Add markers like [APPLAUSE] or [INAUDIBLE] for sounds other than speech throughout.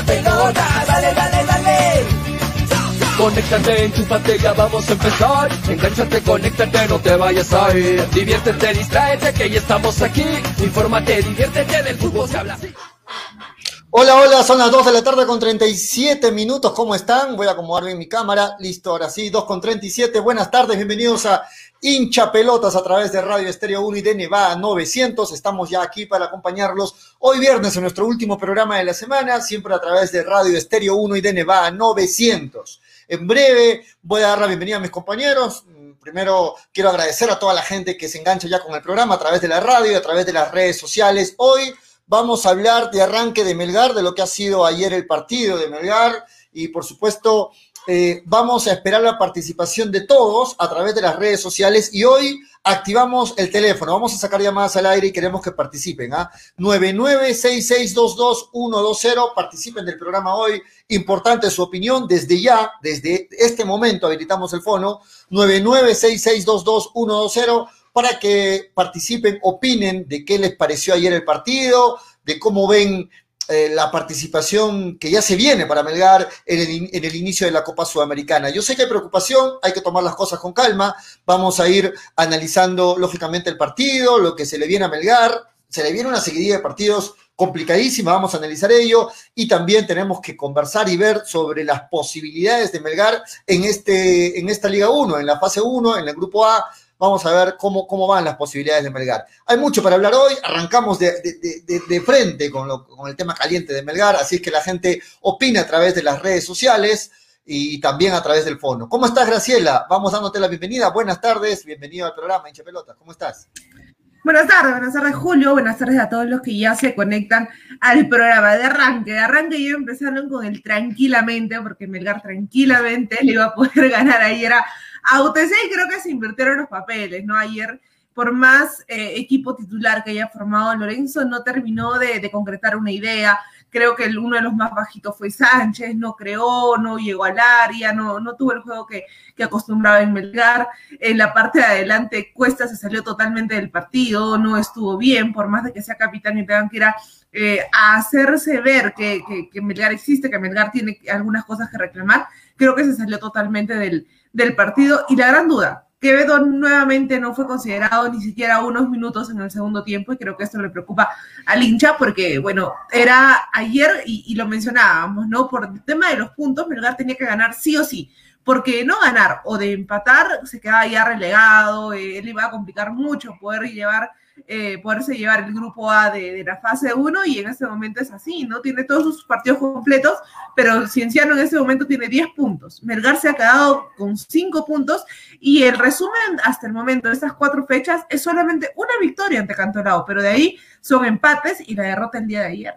pelota, dale, dale, dale. Conéctate, enchúfate, ya vamos a empezar. Engánchate, conéctate, no te vayas a ir. Diviértete, distráete, que ya estamos aquí. Infórmate, diviértete, del fútbol se habla así. Hola, hola, son las 2 de la tarde con 37 minutos. ¿Cómo están? Voy a acomodar bien mi cámara. Listo, ahora sí, 2 con 37. Buenas tardes, bienvenidos a Hincha Pelotas a través de Radio Estéreo 1 y de Nevada 900. Estamos ya aquí para acompañarlos hoy viernes en nuestro último programa de la semana, siempre a través de Radio Estéreo 1 y de Nevada 900. En breve voy a dar la bienvenida a mis compañeros. Primero quiero agradecer a toda la gente que se engancha ya con el programa a través de la radio, a través de las redes sociales. Hoy Vamos a hablar de arranque de Melgar, de lo que ha sido ayer el partido de Melgar y por supuesto eh, vamos a esperar la participación de todos a través de las redes sociales y hoy activamos el teléfono. Vamos a sacar llamadas al aire y queremos que participen. ¿ah? 9966222120. Participen del programa hoy. Importante su opinión. Desde ya, desde este momento, habilitamos el fono. 9966222120 para que participen, opinen de qué les pareció ayer el partido, de cómo ven eh, la participación que ya se viene para Melgar en el, en el, inicio de la Copa Sudamericana. Yo sé que hay preocupación, hay que tomar las cosas con calma, vamos a ir analizando lógicamente el partido, lo que se le viene a Melgar, se le viene una seguidilla de partidos complicadísima, vamos a analizar ello. Y también tenemos que conversar y ver sobre las posibilidades de Melgar en, este, en esta Liga 1, en la fase 1, en el grupo A, Vamos a ver cómo, cómo van las posibilidades de Melgar. Hay mucho para hablar hoy, arrancamos de, de, frente con, lo, con el tema caliente de Melgar, así es que la gente opina a través de las redes sociales y también a través del fono. ¿Cómo estás, Graciela? Vamos dándote la bienvenida. Buenas tardes, bienvenido al programa Hinche Pelota. ¿Cómo estás? Buenas tardes, buenas tardes Julio, buenas tardes a todos los que ya se conectan al programa de arranque. De arranque yo empezaron con el tranquilamente, porque Melgar tranquilamente le iba a poder [LAUGHS] ganar ayer a a UTC creo que se invirtieron los papeles, ¿no? Ayer, por más eh, equipo titular que haya formado Lorenzo, no terminó de, concretar una idea. Creo que uno de los más bajitos fue Sánchez, no creó, no llegó al área, no, no tuvo el juego que, que acostumbraba en Melgar. En la parte de adelante, Cuesta se salió totalmente del partido, no estuvo bien, por más de que sea capitán y tengan que ir a, eh, hacerse ver que, que, que Melgar existe, que Melgar tiene algunas cosas que reclamar, creo que se salió totalmente del, del partido. Y la gran duda, Quevedo nuevamente no fue considerado ni siquiera unos minutos en el segundo tiempo y creo que esto le preocupa al hincha porque, bueno, era ayer y, lo mencionábamos, ¿no? Por el tema de los puntos, Melgar tenía que ganar sí o sí, porque no ganar o de empatar se quedaba ya relegado, eh, él iba a complicar mucho poder llevar eh, poderse llevar el grupo A de, la fase 1 y en este momento es así, ¿no? Tiene todos sus partidos completos, pero Cienciano en este momento tiene 10 puntos. Melgar se ha quedado con 5 puntos y el resumen hasta el momento de estas cuatro fechas es solamente una victoria ante Cantolao, pero de ahí son empates y la derrota el día de ayer.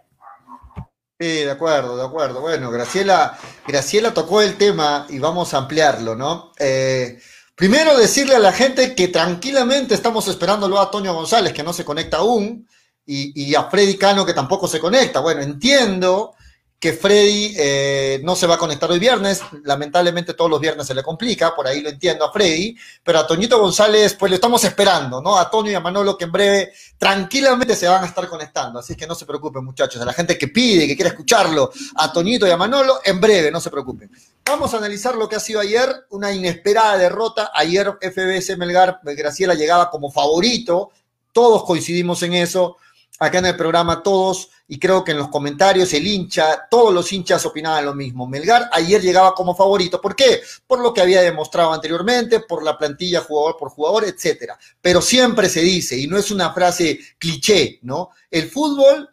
Sí, de acuerdo, de acuerdo. Bueno, Graciela, Graciela tocó el tema y vamos a ampliarlo, ¿no? Eh, Primero decirle a la gente que tranquilamente estamos esperándolo a Toño González, que no se conecta aún, y, y a Freddy Cano, que tampoco se conecta. Bueno, entiendo que Freddy eh, no se va a conectar hoy viernes, lamentablemente todos los viernes se le complica, por ahí lo entiendo a Freddy, pero a Toñito González pues lo estamos esperando, ¿no? A Toño y a Manolo que en breve tranquilamente se van a estar conectando, así que no se preocupen muchachos, a la gente que pide, que quiere escucharlo, a Toñito y a Manolo, en breve, no se preocupen. Vamos a analizar lo que ha sido ayer, una inesperada derrota, ayer FBS Melgar, Graciela llegaba como favorito, todos coincidimos en eso, acá en el programa todos, y creo que en los comentarios el hincha, todos los hinchas opinaban lo mismo. Melgar ayer llegaba como favorito. ¿Por qué? Por lo que había demostrado anteriormente, por la plantilla jugador por jugador, etcétera. Pero siempre se dice, y no es una frase cliché, ¿no? El fútbol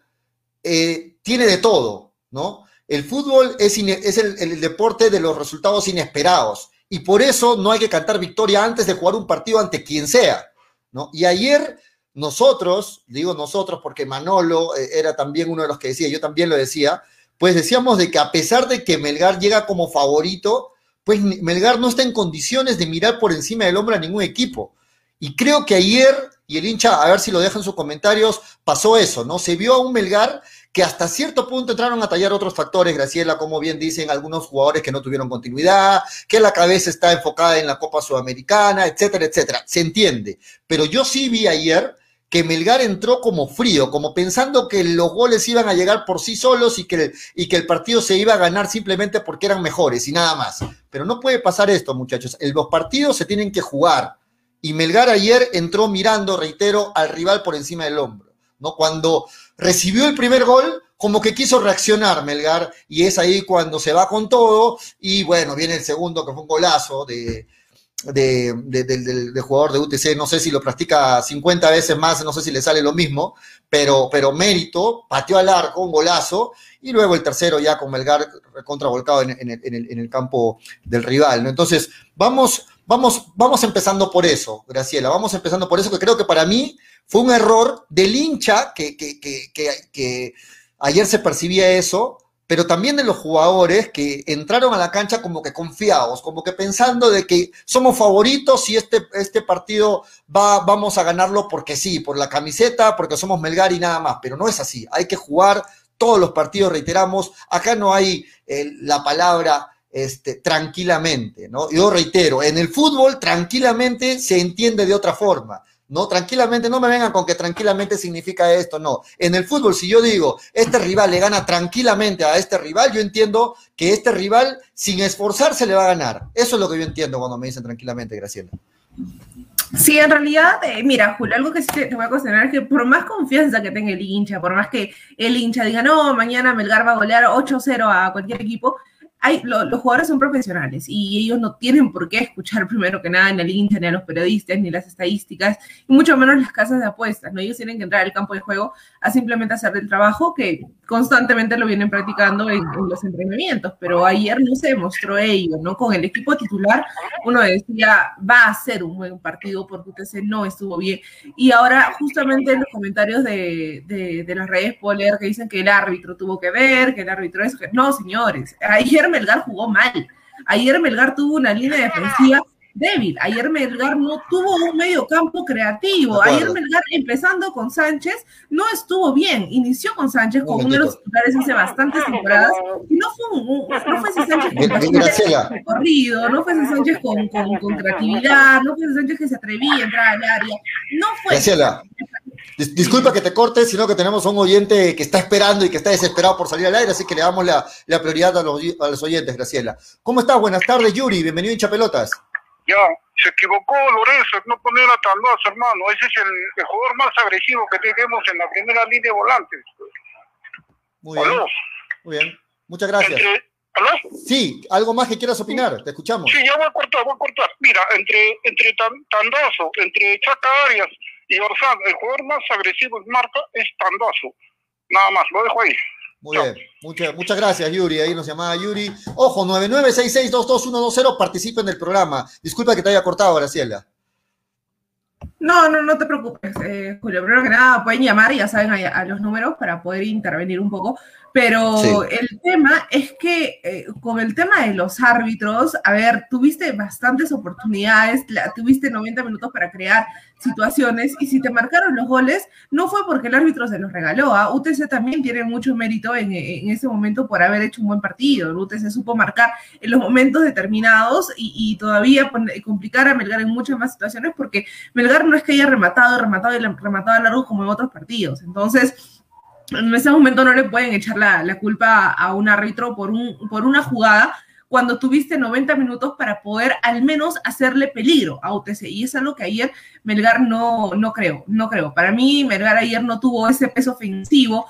eh, tiene de todo, ¿no? El fútbol es, el, el deporte de los resultados inesperados. Y por eso no hay que cantar victoria antes de jugar un partido ante quien sea, ¿no? Y ayer nosotros, digo nosotros porque Manolo eh, era también uno de los que decía, yo también lo decía, pues decíamos de que a pesar de que Melgar llega como favorito, pues Melgar no está en condiciones de mirar por encima del hombro a ningún equipo. Y creo que ayer, y el hincha, a ver si lo dejan en sus comentarios, pasó eso, ¿no? Se vio a un Melgar que hasta cierto punto entraron a tallar otros factores, Graciela, como bien dicen algunos jugadores que no tuvieron continuidad, que la cabeza está enfocada en la Copa Sudamericana, etcétera, etcétera. Se entiende. Pero yo sí vi ayer que Melgar entró como frío, como pensando que los goles iban a llegar por sí solos y que, y que el partido se iba a ganar simplemente porque eran mejores y nada más. Pero no puede pasar esto, muchachos. Los partidos se tienen que jugar. Y Melgar ayer entró mirando, reitero, al rival por encima del hombro. ¿no? Cuando recibió el primer gol, como que quiso reaccionar Melgar, y es ahí cuando se va con todo, y bueno, viene el segundo, que fue un golazo de, del jugador de UTC, no sé si lo practica 50 veces más, no sé si le sale lo mismo, pero, pero mérito, pateó al arco, un golazo, y luego el tercero ya con Melgar contravolcado en, en, el, en el, campo del rival. Entonces, vamos, vamos, vamos empezando por eso, Graciela, vamos empezando por eso, que creo que para mí fue un error del hincha que, que, que, que Ayer se percibía eso, pero también de los jugadores que entraron a la cancha como que confiados, como que pensando de que somos favoritos y este, este partido va, vamos a ganarlo porque sí, por la camiseta, porque somos Melgar y nada más, pero no es así, hay que jugar todos los partidos, reiteramos, acá no hay eh, la palabra este, tranquilamente, ¿no? Yo reitero, en el fútbol tranquilamente se entiende de otra forma. No, tranquilamente, no me vengan con que tranquilamente significa esto, no. En el fútbol, si yo digo, este rival le gana tranquilamente a este rival, yo entiendo que este rival, sin esforzarse, le va a ganar. Eso es lo que yo entiendo cuando me dicen tranquilamente, Graciela. Sí, en realidad, eh, mira, Julio, algo que sí te, voy a considerar es que por más confianza que tenga el hincha, por más que el hincha diga, no, mañana Melgar va a golear 8-0 a cualquier equipo, los jugadores son profesionales y ellos no tienen por qué escuchar [LAUGHS] primero que nada en el hincha, ni a los periodistas, ni las estadísticas, y mucho menos las casas de apuestas, ¿no? Ellos tienen que entrar al campo de juego a simplemente hacer el trabajo que constantemente lo vienen practicando en, los entrenamientos, pero ayer no se demostró ello, ¿no? Con el equipo titular uno decía, va a ser un buen partido porque UTC no estuvo bien, y ahora justamente en los comentarios de, de, las redes puedo leer que dicen que el árbitro tuvo que ver, que el árbitro es... No, señores, ayer Melgar jugó mal. Ayer Melgar tuvo una línea defensiva débil. Ayer Melgar no tuvo un medio campo creativo. Ayer Melgar, empezando con Sánchez, no estuvo bien. Inició con Sánchez con uno de los titulares hace bastantes temporadas. Y no fue, un, no fue ese Sánchez con corrido, no fue ese Sánchez con, con, creatividad, no fue ese Sánchez que se atrevía a entrar al área. No fue. Disculpa que te corte, sino que tenemos un oyente que está esperando y que está desesperado por salir al aire, así que le damos la, prioridad a los, oyentes, Graciela. ¿Cómo estás? Buenas tardes, Yuri. Bienvenido a Pelotas. Ya, se equivocó Lorenzo, no poner a Tandaz, hermano. Ese es el, jugador más agresivo que tenemos en la primera línea de volantes. Muy bien. Muy bien. Muchas gracias. ¿Aló? Sí, algo más que quieras opinar, te escuchamos. Sí, ya voy a cortar, voy a cortar. Mira, entre, entre Tandazo, entre Chaca Arias y Orsán, el jugador más agresivo en marca es Tandazo. Nada más, lo dejo ahí. Muy bien, muchas, muchas gracias Yuri, ahí nos llamaba Yuri. Ojo, 9966222120, participa en el programa. Disculpa que te haya cortado, Graciela. No, no, no te preocupes, eh, Julio. Primero que nada, pueden llamar, ya saben, a, los números para poder intervenir un poco. Pero el tema es que eh, con el tema de los árbitros, a ver, tuviste bastantes oportunidades, tuviste 90 minutos para crear situaciones y si te marcaron los goles, no fue porque el árbitro se los regaló. ¿ah? UTC también tiene mucho mérito en, ese momento por haber hecho un buen partido. UTC supo marcar en los momentos determinados y, todavía complicar a Melgar en muchas más situaciones porque Melgar no es que haya rematado, rematado y rematado a largo como en otros partidos. Entonces, en ese momento no le pueden echar la, la culpa a un árbitro por, un, por una jugada cuando tuviste 90 minutos para poder al menos hacerle peligro a UTC. Y es algo que ayer Melgar no, no creo, no creo. Para mí, Melgar ayer no tuvo ese peso ofensivo,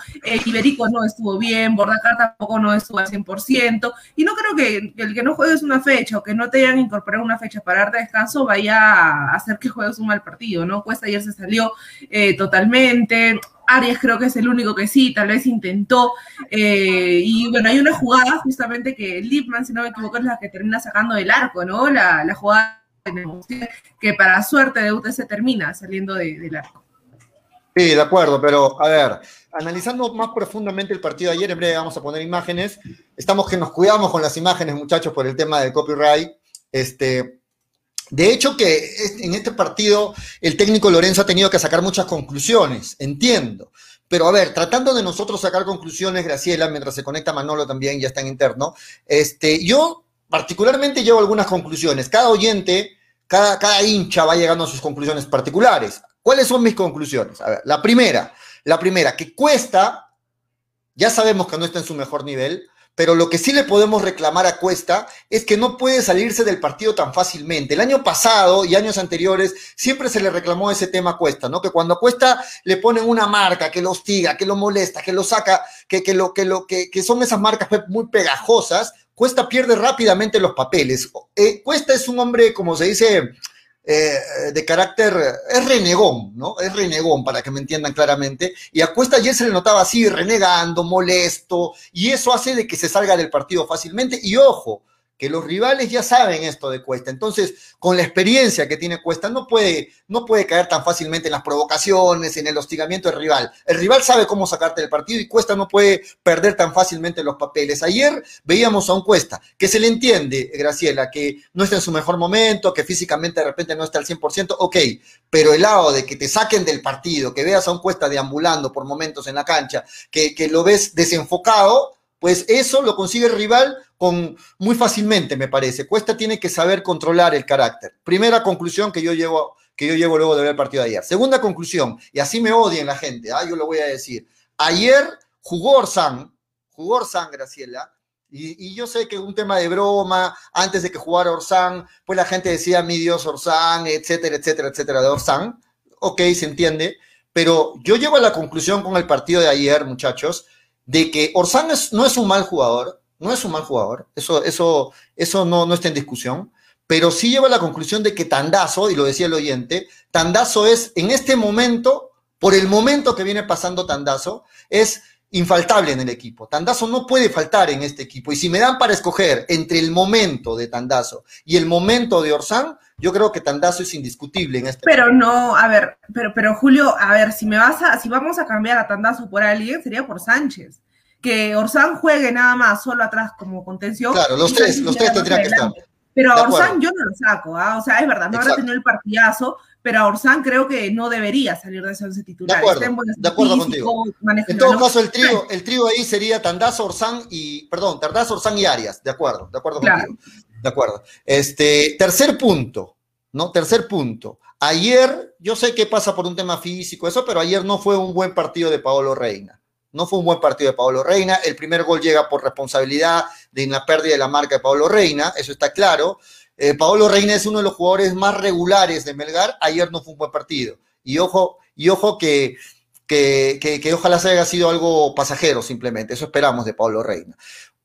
Iberico no estuvo bien, Bordacar tampoco no estuvo al 100%, y no creo que, el que no juegues una fecha o que no te hayan incorporado una fecha para darte descanso vaya a hacer que juegues un mal partido, ¿no? Cuesta ayer se salió eh, totalmente, Arias creo que es el único que sí, tal vez intentó. Eh, y bueno, hay una jugada justamente que Lipman, si no me equivoco, es la que termina sacando del arco, ¿no? La, la jugada que para suerte de UTC termina saliendo del arco. Sí, de acuerdo, pero a ver, analizando más profundamente el partido de ayer, en breve vamos a poner imágenes. Estamos que nos cuidamos con las imágenes, muchachos, por el tema del copyright. Este, de hecho, que en este partido el técnico Lorenzo ha tenido que sacar muchas conclusiones, entiendo. Pero a ver, tratando de nosotros sacar conclusiones, Graciela, mientras se conecta Manolo también, ya está en interno, este, yo particularmente llevo algunas conclusiones. Cada oyente, cada, cada hincha va llegando a sus conclusiones particulares. ¿Cuáles son mis conclusiones? A ver, la primera, la primera, que Cuesta, ya sabemos que no está en su mejor nivel, pero lo que sí le podemos reclamar a Cuesta es que no puede salirse del partido tan fácilmente. El año pasado y años anteriores siempre se le reclamó ese tema a Cuesta, ¿no? Que cuando a Cuesta le ponen una marca que lo hostiga, que lo molesta, que lo saca, que, que lo, que, lo, que, que son esas marcas muy pegajosas, Cuesta pierde rápidamente los papeles. Eh, Cuesta es un hombre, como se dice, eh, de carácter, es renegón, ¿no? Es renegón, para que me entiendan claramente. Y a Cuesta ayer se le notaba así, renegando, molesto, y eso hace de que se salga del partido fácilmente. Y ojo, que los rivales ya saben esto de Cuesta. Entonces, con la experiencia que tiene Cuesta, no puede, no puede caer tan fácilmente en las provocaciones, en el hostigamiento del rival. El rival sabe cómo sacarte del partido y Cuesta no puede perder tan fácilmente los papeles. Ayer veíamos a un Cuesta, que se le entiende, Graciela, que no está en su mejor momento, que físicamente de repente no está al 100%, ok, pero el lado de que te saquen del partido, que veas a un Cuesta deambulando por momentos en la cancha, que, que lo ves desenfocado, pues eso lo consigue el rival con muy fácilmente, me parece. Cuesta tiene que saber controlar el carácter. Primera conclusión que yo llevo, que yo llevo luego de ver el partido de ayer. Segunda conclusión, y así me odian la gente, ¿ah? yo lo voy a decir. Ayer jugó Orsán, jugó Orsán, Graciela, y, yo sé que un tema de broma, antes de que jugara Orsán, pues la gente decía, mi Dios, Orsán, etcétera, etcétera, etcétera, de Orsán. Ok, se entiende. Pero yo llego a la conclusión con el partido de ayer, muchachos, de que Orsán no es un mal jugador, no es un mal jugador, eso, eso, eso no, no está en discusión, pero sí lleva a la conclusión de que Tandazo, y lo decía el oyente, Tandazo es en este momento, por el momento que viene pasando Tandazo, es infaltable en el equipo. Tandazo no puede faltar en este equipo. Y si me dan para escoger entre el momento de Tandazo y el momento de Orsán, yo creo que Tandazo es indiscutible en este Pero no, a ver, pero, pero Julio, a ver, si me vas a, si vamos a cambiar a Tandazo por alguien, sería por Sánchez. Que Orsán juegue nada más solo atrás como contención. Claro, los tres, los tres tendrían que estar. Pero a Orsán yo no lo saco, ¿ah? o sea, es verdad, no habrá tenido el partidazo, pero a Orsán creo que no debería salir de ese titular. De acuerdo, de acuerdo contigo. En todo caso, el trío, el trío ahí sería Tandazo, Orsán y, perdón, Tandazo, Orsán y Arias, de acuerdo, de acuerdo claro. contigo. De acuerdo. Este, tercer punto, ¿no? Tercer punto. Ayer, yo sé que pasa por un tema físico, eso, pero ayer no fue un buen partido de Paolo Reina. No fue un buen partido de Paolo Reina. El primer gol llega por responsabilidad de la pérdida de la marca de Paolo Reina, eso está claro. Eh, Paolo Reina es uno de los jugadores más regulares de Melgar. Ayer no fue un buen partido. Y ojo, y ojo que, que, que, ojalá se haya sido algo pasajero simplemente. Eso esperamos de Paolo Reina.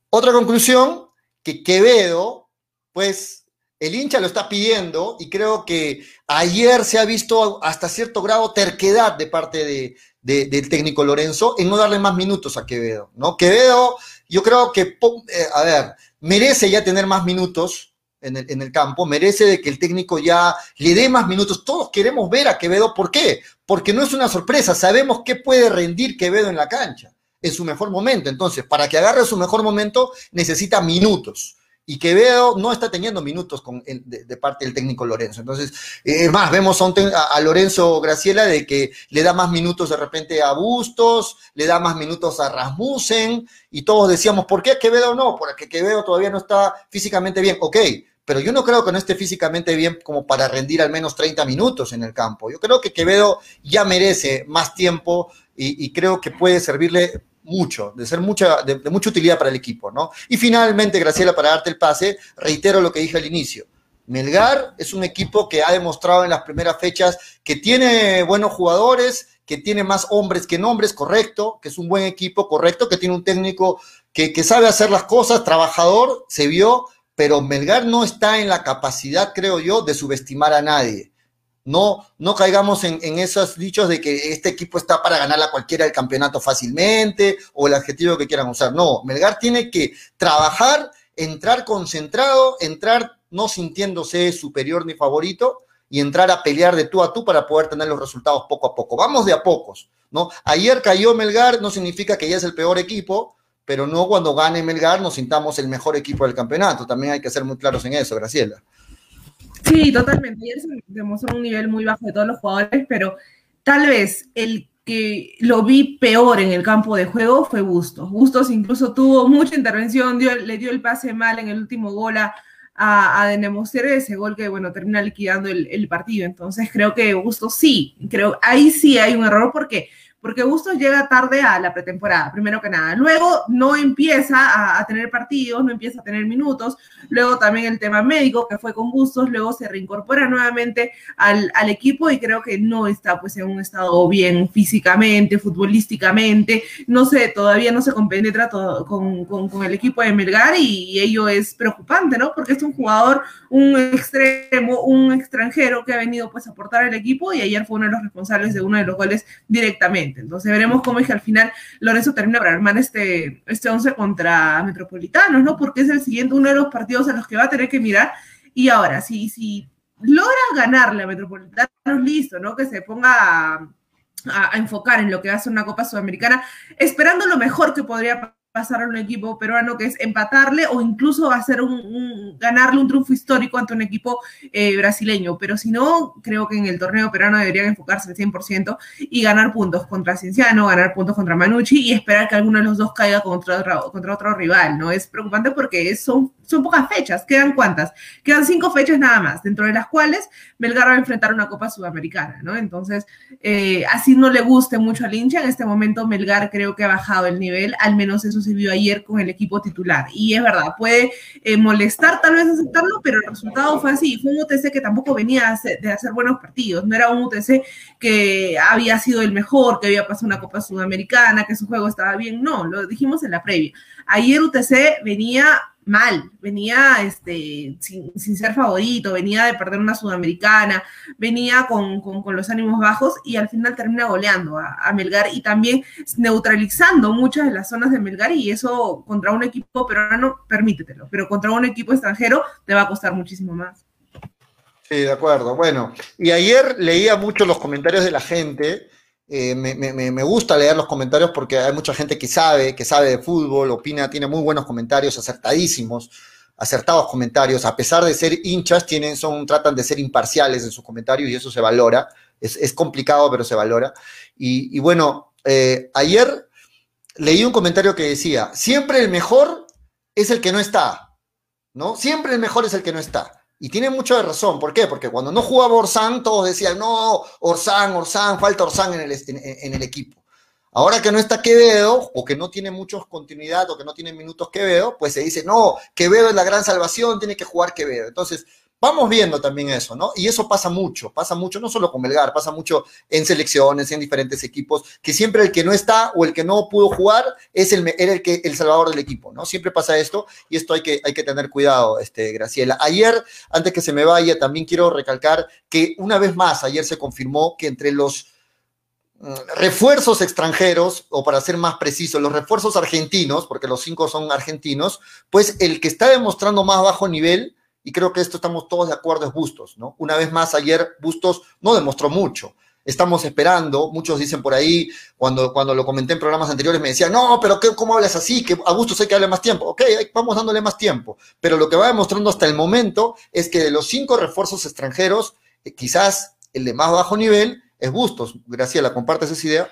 Otra conclusión, que Quevedo, pues el hincha lo está pidiendo y creo que ayer se ha visto hasta cierto grado terquedad de parte de, de, del técnico Lorenzo en no darle más minutos a Quevedo, ¿no? Quevedo, yo creo que, eh, a ver, merece ya tener más minutos en el, en el, campo, merece de que el técnico ya le dé más minutos. Todos queremos ver a Quevedo, ¿por qué? Porque no es una sorpresa, sabemos qué puede rendir Quevedo en la cancha, en su mejor momento. Entonces, para que agarre su mejor momento, necesita minutos y Quevedo no está teniendo minutos con de, de, parte del técnico Lorenzo. Entonces, es eh, más, vemos a, a, Lorenzo Graciela de que le da más minutos de repente a Bustos, le da más minutos a Rasmussen, y todos decíamos, ¿por qué Quevedo no? Porque Quevedo todavía no está físicamente bien. Ok, pero yo no creo que no esté físicamente bien como para rendir al menos 30 minutos en el campo. Yo creo que Quevedo ya merece más tiempo y creo que puede servirle mucho, de ser mucha, de, mucha utilidad para el equipo, ¿no? Y finalmente, Graciela, para darte el pase, reitero lo que dije al inicio. Melgar es un equipo que ha demostrado en las primeras fechas que tiene buenos jugadores, que tiene más hombres que nombres, correcto, que es un buen equipo, correcto, que tiene un técnico que sabe hacer las cosas, trabajador, se vio, pero Melgar no está en la capacidad, creo yo, de subestimar a nadie. No, no caigamos en, esos dichos de que este equipo está para ganar a cualquiera el campeonato fácilmente o el adjetivo que quieran usar. No, Melgar tiene que trabajar, entrar concentrado, entrar no sintiéndose superior ni favorito y entrar a pelear de tú a tú para poder tener los resultados poco a poco. Vamos de a pocos, ¿no? Ayer cayó Melgar, no significa que ya es el peor equipo, pero no cuando gane Melgar nos sintamos el mejor equipo del campeonato. También hay que ser muy claros en eso, Graciela. Sí, totalmente. Ayer se demostró un nivel muy bajo de todos los jugadores, pero tal vez el que lo vi peor en el campo de juego fue Bustos. Bustos incluso tuvo mucha intervención, le dio el pase mal en el último gol a, a, a ese gol que, bueno, termina liquidando el, el partido. Entonces creo que Bustos sí, creo, ahí sí hay un error porque porque Bustos llega tarde a la pretemporada, primero que nada. Luego no empieza a, tener partidos, no empieza a tener minutos. Luego también el tema médico, que fue con Bustos, luego se reincorpora nuevamente al, equipo y creo que no está pues en un estado bien físicamente, futbolísticamente. No sé, todavía no se compenetra todo con, el equipo de Melgar y, ello es preocupante, ¿no? Porque es un jugador, un extremo, un extranjero que ha venido pues a aportar al equipo y ayer fue uno de los responsables de uno de los goles directamente. Entonces veremos cómo es que al final Lorenzo termina para armar este, este 11 contra Metropolitanos, ¿no? Porque es el siguiente, uno de los partidos a los que va a tener que mirar. Y ahora, si, si logra ganarle a Metropolitanos, listo, ¿no? Que se ponga a, enfocar en lo que va a ser una Copa Sudamericana, esperando lo mejor que podría pasar a un equipo peruano que es empatarle o incluso hacer un, ganarle un triunfo histórico ante un equipo eh, brasileño. Pero si no, creo que en el torneo peruano deberían enfocarse al 100% y ganar puntos contra Cienciano, ganar puntos contra Manucci y esperar que alguno de los dos caiga contra otro, contra otro rival, ¿no? Es preocupante porque son, son pocas fechas, quedan cuántas? Quedan cinco fechas nada más, dentro de las cuales Belgar va a enfrentar una Copa Sudamericana, ¿no? Entonces, eh, así no le guste mucho al hincha, en este momento Melgar creo que ha bajado el nivel, al menos eso vio ayer con el equipo titular. Y es verdad, puede eh, molestar tal vez aceptarlo, pero el resultado fue así. Fue un UTC que tampoco venía de hacer buenos partidos. No era un UTC que había sido el mejor, que había pasado una Copa Sudamericana, que su juego estaba bien. No, lo dijimos en la previa. Ayer UTC venía mal, venía este, sin, ser favorito, venía de perder una sudamericana, venía con, los ánimos bajos y al final termina goleando a, Melgar y también neutralizando muchas de las zonas de Melgar y eso contra un equipo peruano, permítetelo, pero contra un equipo extranjero te va a costar muchísimo más. Sí, de acuerdo. Bueno, y ayer leía mucho los comentarios de la gente eh, me, gusta leer los comentarios porque hay mucha gente que sabe, que sabe de fútbol, opina, tiene muy buenos comentarios, acertadísimos, acertados comentarios, a pesar de ser hinchas, tienen, son, tratan de ser imparciales en sus comentarios y eso se valora. Es, complicado, pero se valora. Y, bueno, eh, ayer leí un comentario que decía, siempre el mejor es el que no está, ¿no? Siempre el mejor es el que no está. Y tiene mucha razón. ¿Por qué? Porque cuando no jugaba Orsán, todos decían, no, Orsán, Orsán, falta Orsán en el, en, el equipo. Ahora que no está Quevedo, o que no tiene muchos continuidad, o que no tiene minutos Quevedo, pues se dice, no, Quevedo es la gran salvación, tiene que jugar Quevedo. Entonces, Vamos viendo también eso, ¿no? Y eso pasa mucho, pasa mucho, no solo con Belgar, pasa mucho en selecciones, en diferentes equipos, que siempre el que no está o el que no pudo jugar es el, era el, que, el salvador del equipo, ¿no? Siempre pasa esto y esto hay que, hay que tener cuidado, este, Graciela. Ayer, antes que se me vaya, también quiero recalcar que una vez más, ayer se confirmó que entre los mm, refuerzos extranjeros, o para ser más preciso, los refuerzos argentinos, porque los cinco son argentinos, pues el que está demostrando más bajo nivel y creo que esto estamos todos de acuerdo, es Bustos, ¿no? Una vez más, ayer Bustos no demostró mucho. Estamos esperando, muchos dicen por ahí, cuando, cuando lo comenté en programas anteriores, me decían, no, pero qué, ¿cómo hablas así? Que a Bustos hay que darle más tiempo. Ok, vamos dándole más tiempo. Pero lo que va demostrando hasta el momento es que de los cinco refuerzos extranjeros, eh, quizás el de más bajo nivel es Bustos. Graciela, ¿compartes esa idea?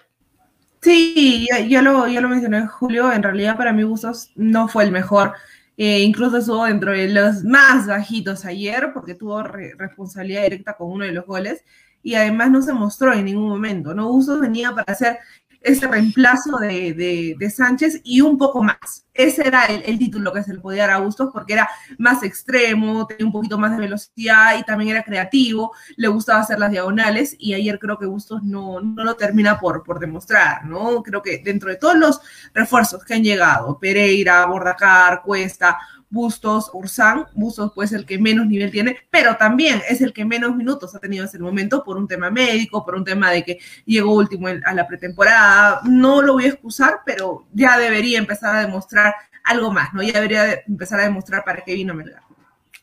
Sí, yo lo, yo lo mencioné, Julio. En realidad, para mí, Bustos no fue el mejor. Eh, incluso estuvo dentro de los más bajitos ayer porque tuvo responsabilidad directa con uno de los goles y además no se mostró en ningún momento. ¿no? Uso venía para hacer ese reemplazo de, Sánchez y un poco más. Ese era el, título que se le podía dar a Bustos porque era más extremo, tenía un poquito más de velocidad y también era creativo, le gustaba hacer las diagonales y ayer creo que Bustos no, no lo termina por, por demostrar, ¿no? Creo que dentro de todos los refuerzos que han llegado, Pereira, Bordacar, Cuesta, Bustos, Ursán. Bustos pues el que menos nivel tiene, pero también es el que menos minutos ha tenido hasta el momento por un tema médico, por un tema de que llegó último a la pretemporada. No lo voy a excusar, pero ya debería empezar a demostrar algo más, ¿no? Ya debería empezar a demostrar para qué vino Melgar.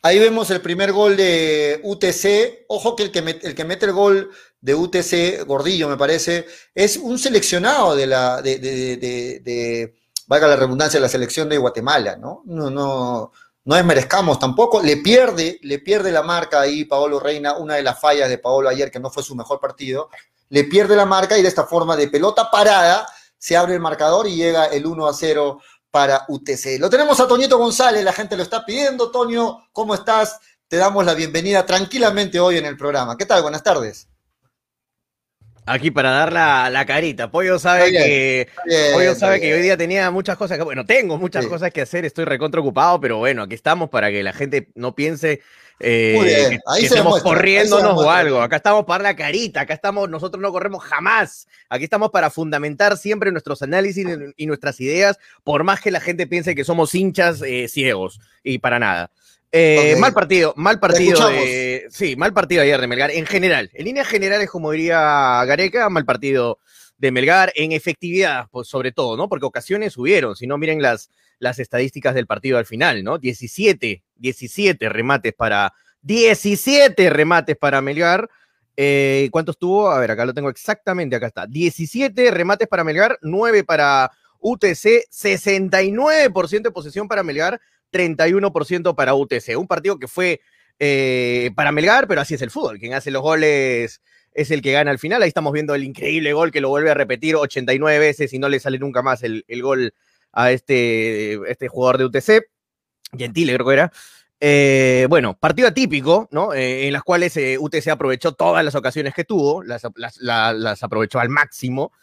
Ahí vemos el primer gol de UTC. Ojo que el que, mete, el que mete el gol de UTC, Gordillo me parece, es un seleccionado de la de, de valga la redundancia, la selección de Guatemala, ¿no? No, no, no desmerezcamos tampoco. Le pierde, le pierde la marca ahí Paolo Reina, una de las fallas de Paolo ayer, que no fue su mejor partido. Le pierde la marca y de esta forma de pelota parada se abre el marcador y llega el 1 a 0 para UTC. Lo tenemos a Toñito González, la gente lo está pidiendo. Toño, ¿cómo estás? Te damos la bienvenida tranquilamente hoy en el programa. ¿Qué tal? Buenas tardes. Aquí para dar la, la carita. Pollo sabe bien, que bien, Pollo sabe que hoy día tenía muchas cosas que, bueno, tengo muchas Sí. cosas que hacer, estoy recontra ocupado, pero bueno, aquí estamos para que la gente no piense eh, Muy bien, que, ahí que se estemos demuestra, ahí se corriéndonos o algo. Acá estamos para dar la carita, acá estamos, nosotros no corremos jamás. Aquí estamos para fundamentar siempre nuestros análisis y nuestras ideas, por más que la gente piense que somos hinchas eh, ciegos y para nada. Eh. Mal partido, mal partido. de- sí, mal partido ayer de Melgar. En general, en líneas generales, como diría Gareca, mal partido de Melgar. En efectividad, pues, sobre todo, ¿no? Porque ocasiones hubieron. Si no, miren las, las estadísticas del partido al final, ¿no? 17, 17 remates para. 17 remates para Melgar. Eh, ¿Cuántos tuvo? A ver, acá lo tengo exactamente, acá está. 17 remates para Melgar, 9 para UTC, 69% de posesión para Melgar, 31% para UTC. Un partido que fue eh, para Melgar, pero así es el fútbol. Quien hace los goles es el que gana al final. Ahí estamos viendo el increíble gol que lo vuelve a repetir 89 veces y no le sale nunca más el, gol a este, este jugador de UTC. Gentile, creo que era. Eh, bueno, partido atípico, ¿no? Eh, en las cuales eh, UTC aprovechó todas las ocasiones que tuvo, las, las- la- las aprovechó al máximo.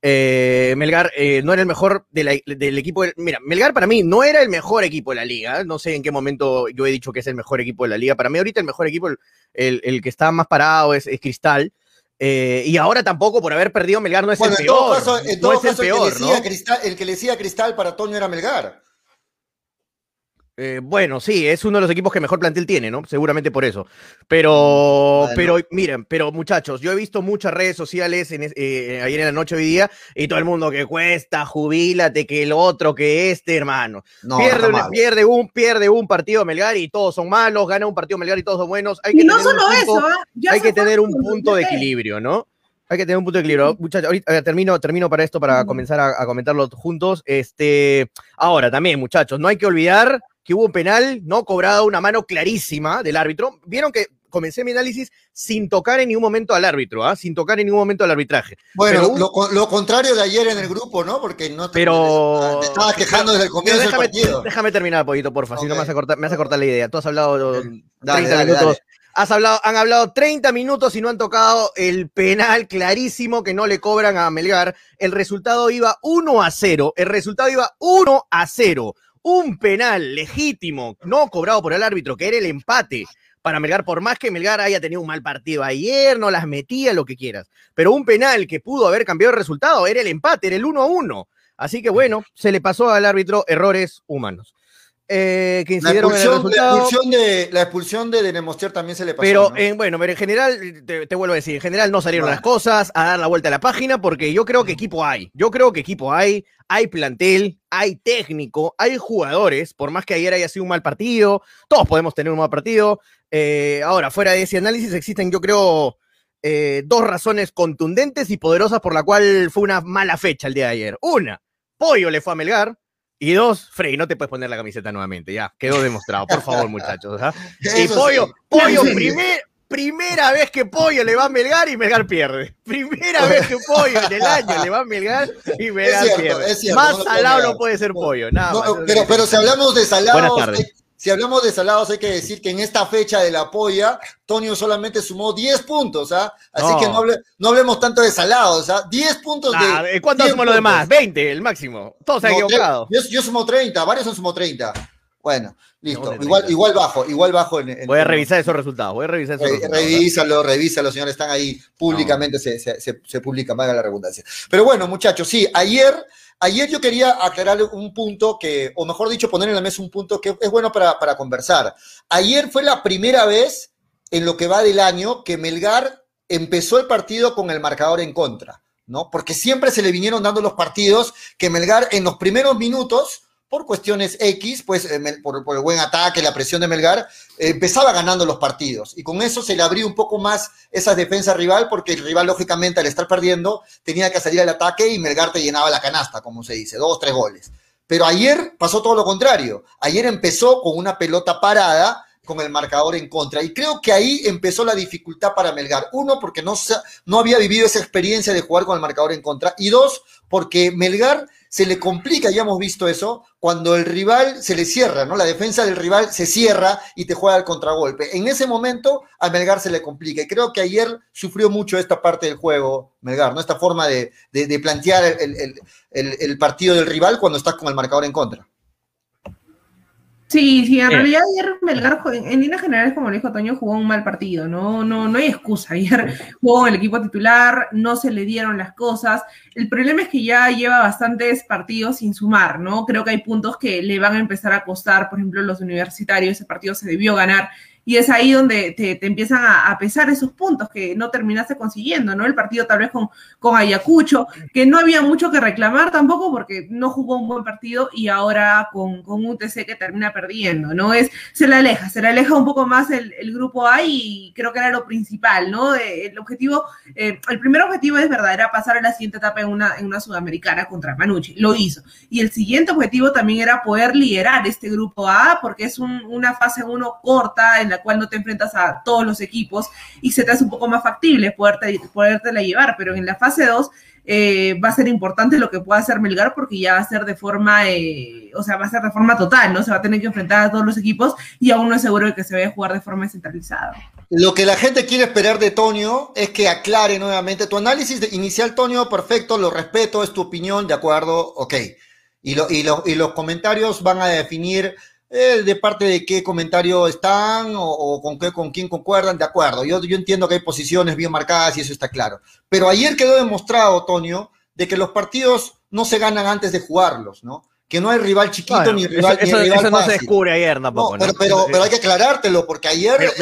Eh, Melgar eh, no era el mejor de la- del equipo. del- mira, Melgar para mí no era el mejor equipo de la liga. No sé en qué momento yo he dicho que es el mejor equipo de la liga. Para mí, ahorita el mejor equipo, el, el- el que está más parado es, es Cristal. Eh, y ahora tampoco por haber perdido Melgar no es Bueno, el peor. caso, no es el caso, el, que peor, ¿no? Cristal, el que le decía Cristal para Toño era Melgar. Eh, bueno, sí, es uno de los equipos que mejor plantel tiene, ¿no? Seguramente por eso. Pero, Bueno. pero miren, pero muchachos, yo he visto muchas redes sociales en eh, ayer en la noche hoy día y todo el mundo que cuesta, jubílate, que el otro, que este, hermano. No, pierde, pierde, un, pierde un partido Melgar y todos son malos, gana un partido Melgar y todos son buenos. Hay que Y no tener un solo punto- eso, ¿ah? Ya hay que tener un con punto de equilibrio, ¿no? Hay que tener un punto de equilibrio. Muchachos, ahorita ver, termino, termino para esto, para comenzar a, a comentarlo juntos. Este, ahora también, muchachos, no hay que olvidar que hubo un penal no cobrado, una mano clarísima del árbitro. Vieron que comencé mi análisis sin tocar en ningún momento al árbitro, ¿ah? sin tocar en ningún momento al arbitraje. Bueno, Pero lo, lo contrario de ayer en el grupo, ¿no? Porque no te, Pero- te estabas quejando desde el comienzo del déjame, partido. déjame terminar, Pollito, porfa, si no me vas, a cortar, me vas a cortar la idea. Tú has hablado Dale, 30 dale, minutos. dale. Has hablado, han hablado 30 minutos y no han tocado el penal clarísimo que no le cobran a Melgar. El resultado iba 1 a 0. El resultado iba 1 a 0. Un penal legítimo, no cobrado por el árbitro, que era el empate para Melgar, por más que Melgar haya tenido un mal partido ayer, no las metía, lo que quieras. Pero un penal que pudo haber cambiado el resultado era el empate, era el 1 a 1. Así que bueno, se le pasó al árbitro errores humanos. Eh, que La incidieron en el expulsión, la resultado. expulsión de, la expulsión de Denemostier también se le pasó. Pero ¿no? en, bueno, pero en general, te, te vuelvo a decir, en general no salieron Bueno. las cosas a dar la vuelta a la página porque yo creo que equipo hay. Yo creo que equipo hay, hay plantel, hay técnico, hay jugadores, por más que ayer haya sido un mal partido, todos podemos tener un mal partido. Eh, ahora, fuera de ese análisis existen, yo creo, eh, dos razones contundentes y poderosas por la cual fue una mala fecha el día de ayer. Una, Pollo le fue a Melgar. Y dos, Frey, no te puedes poner la camiseta nuevamente, ya, quedó demostrado, por favor, [LAUGHS] muchachos. ¿ah? Y Pollo, sí. Pollo, primer, primera vez que Pollo le va a Melgar y Melgar pierde. Primera vez que Pollo en el año le va a Melgar y Melgar cierto, pierde. cierto, Más no salado no puede ser Pollo, nada No, más. pero, pero si hablamos de Buenas salados, tardes. hay- si hablamos de salados, hay que decir que en esta fecha de la polla, Tonio solamente sumó 10 puntos, ¿ah? Así No. que no, hable- no hablemos tanto de salados, ¿ah? 10 puntos de. ¿Cuántos 10 somos los demás? 20, el máximo. Todos se han No, equivocado. Yo, yo sumo 30, varios han sumado 30. Bueno, listo. Igual, 30. igual bajo, igual bajo en, en- Voy a revisar esos resultados. Voy a revisar esos Re- resultados. Revísalo, revísalo, señores, están ahí públicamente, se, se, se, se publica, valga la redundancia. Pero bueno, muchachos, sí, ayer, ayer yo quería aclarar un punto que, o mejor dicho, poner en la mesa un punto que es bueno para, para conversar. Ayer fue la primera vez en lo que va del año que Melgar empezó el partido con el marcador en contra, ¿no? Porque siempre se le vinieron dando los partidos que Melgar en los primeros minutos, por cuestiones X, pues eh, por, el buen ataque, la presión de Melgar, eh, empezaba ganando los partidos. Y con eso se le abrió un poco más esa defensa rival, porque el rival, lógicamente, al estar perdiendo, tenía que salir al ataque y Melgar te llenaba la canasta, como se dice, dos, tres goles. Pero ayer pasó todo lo contrario. Ayer empezó con una pelota parada con el marcador en contra. Y creo que ahí empezó la dificultad para Melgar. Uno, porque no, no había vivido esa experiencia de jugar con el marcador en contra. Y dos, porque Melgar se le complica, ya hemos visto eso, cuando el rival se le cierra, ¿no? La defensa del rival se cierra y te juega el contragolpe. En ese momento a Melgar se le complica. Y creo que ayer sufrió mucho esta parte del juego, Melgar, ¿no? Esta forma de, plantear el partido del rival cuando estás con el marcador en contra. Sí, sí, en realidad ayer Melgar, en líneas generales, como lo dijo Toño, jugó un mal partido, no, no, no hay excusa. [LAUGHS] Ayer jugó el equipo titular, no se le dieron las cosas. El problema es que ya lleva bastantes partidos sin sumar, ¿no? Creo que hay puntos que le van a empezar a costar, por ejemplo, los universitarios, ese partido se debió ganar y es ahí donde te, empiezan a, pesar esos puntos que no terminaste consiguiendo, ¿no? El partido tal vez con, con Ayacucho, que no había mucho que reclamar tampoco porque no jugó un buen partido y ahora con, con UTC que termina perdiendo, ¿no? Es, se le aleja, se le aleja un poco más el, grupo A y creo que era lo principal, ¿no? El objetivo, eh, el primer objetivo es verdad, era pasar a la siguiente etapa en una, en una sudamericana contra Manucci, lo hizo. Y el siguiente objetivo también era poder liderar este grupo A porque es una fase uno corta en la cual no te enfrentas a todos los equipos y se te hace un poco más factible poderte, podértela llevar, pero en la fase 2 eh, va a ser importante lo que pueda hacer Melgar porque ya va a ser de forma, eh, o sea, va a ser de forma total, ¿no? Se va a tener que enfrentar a todos los equipos y aún no es seguro de que se vaya a jugar de forma centralizada. Lo que la gente quiere esperar de Tonio es que aclare nuevamente tu análisis inicial, Tonio, perfecto, lo respeto, es tu opinión, de acuerdo, ok. Y, y, y los comentarios van a definir eh, de parte de qué comentario están o, con, qué, con quién concuerdan, de acuerdo. Yo, yo entiendo que hay posiciones bien marcadas y eso está claro. Pero ayer quedó demostrado, Tonio, de que los partidos no se ganan antes de jugarlos, ¿no? Que no hay rival chiquito ni rival, eso, ni rival eso no se descubre ayer tampoco. No, pero, pero, hay que aclarártelo, porque ayer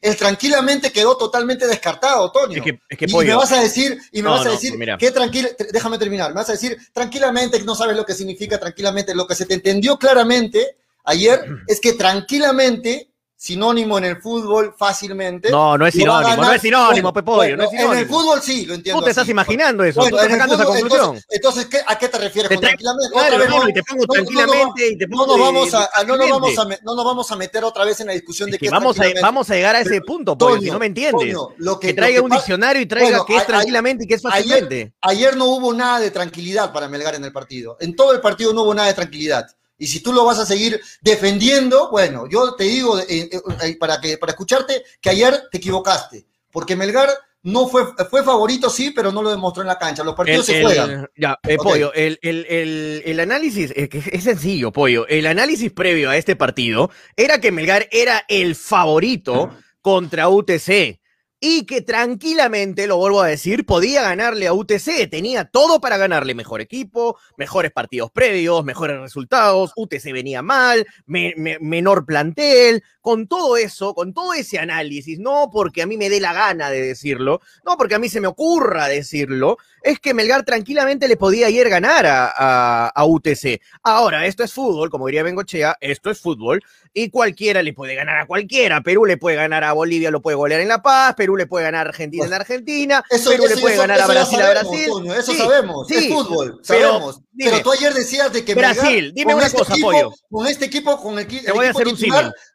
el, tranquilamente quedó totalmente descartado, Tonio. y me vas a decir, y me vas a decir que tranquilo, déjame terminar, me vas a decir tranquilamente que no sabes lo que significa tranquilamente, lo que se te entendió claramente ayer [CLEARS THROAT] es que tranquilamente sinónimo en el fútbol fácilmente. No, no es sinónimo, no es sinónimo, Pepollo, no es sinónimo. En el fútbol sí, lo entiendo. Tú te estás imaginando eso, tú estás sacando esa conclusión. Entonces, ¿a qué te refieres con tranquilamente? Claro, y te pongo tranquilamente y te pongo. No nos vamos a, no nos vamos a, no nos vamos a meter otra vez en la discusión de que, vamos a, vamos a llegar a ese punto, Pollo, si no me entiendes. que, traiga un diccionario y traiga que es tranquilamente y que es fácilmente. Ayer no hubo nada de tranquilidad para Melgar en el partido. En todo el partido no hubo nada de tranquilidad. Y si tú lo vas a seguir defendiendo, bueno, yo te digo eh, eh, eh, para, que, para escucharte que ayer te equivocaste, porque Melgar no fue, fue favorito, sí, pero no lo demostró en la cancha. Los partidos se juegan. Ya, Pollo, el, el, análisis, es, es sencillo, Pollo. El análisis previo a este partido era que Melgar era el favorito contra UTC y que tranquilamente, lo vuelvo a decir, podía ganarle a UTC, tenía todo para ganarle. Mejor equipo, mejores partidos previos, mejores resultados, UTC venía mal, menor plantel, con todo eso, con todo ese análisis, no porque a mí me dé la gana de decirlo, no porque a mí se me ocurra decirlo, es que Melgar tranquilamente le podía ir ganar a, a, UTC. Ahora, esto es fútbol, como diría Bengochea, esto es fútbol, y cualquiera le puede ganar a cualquiera. Perú le puede ganar a Bolivia, lo puede golear en La Paz, Perú le puede ganar a Argentina en Argentina, Perú le puede ganar a Brasil a Brasil. eso sabemos, es fútbol, sabemos. Pero, tú ayer decías de que Brasil, dime una este cosa, equipo, Con este equipo, con el, Te voy a hacer un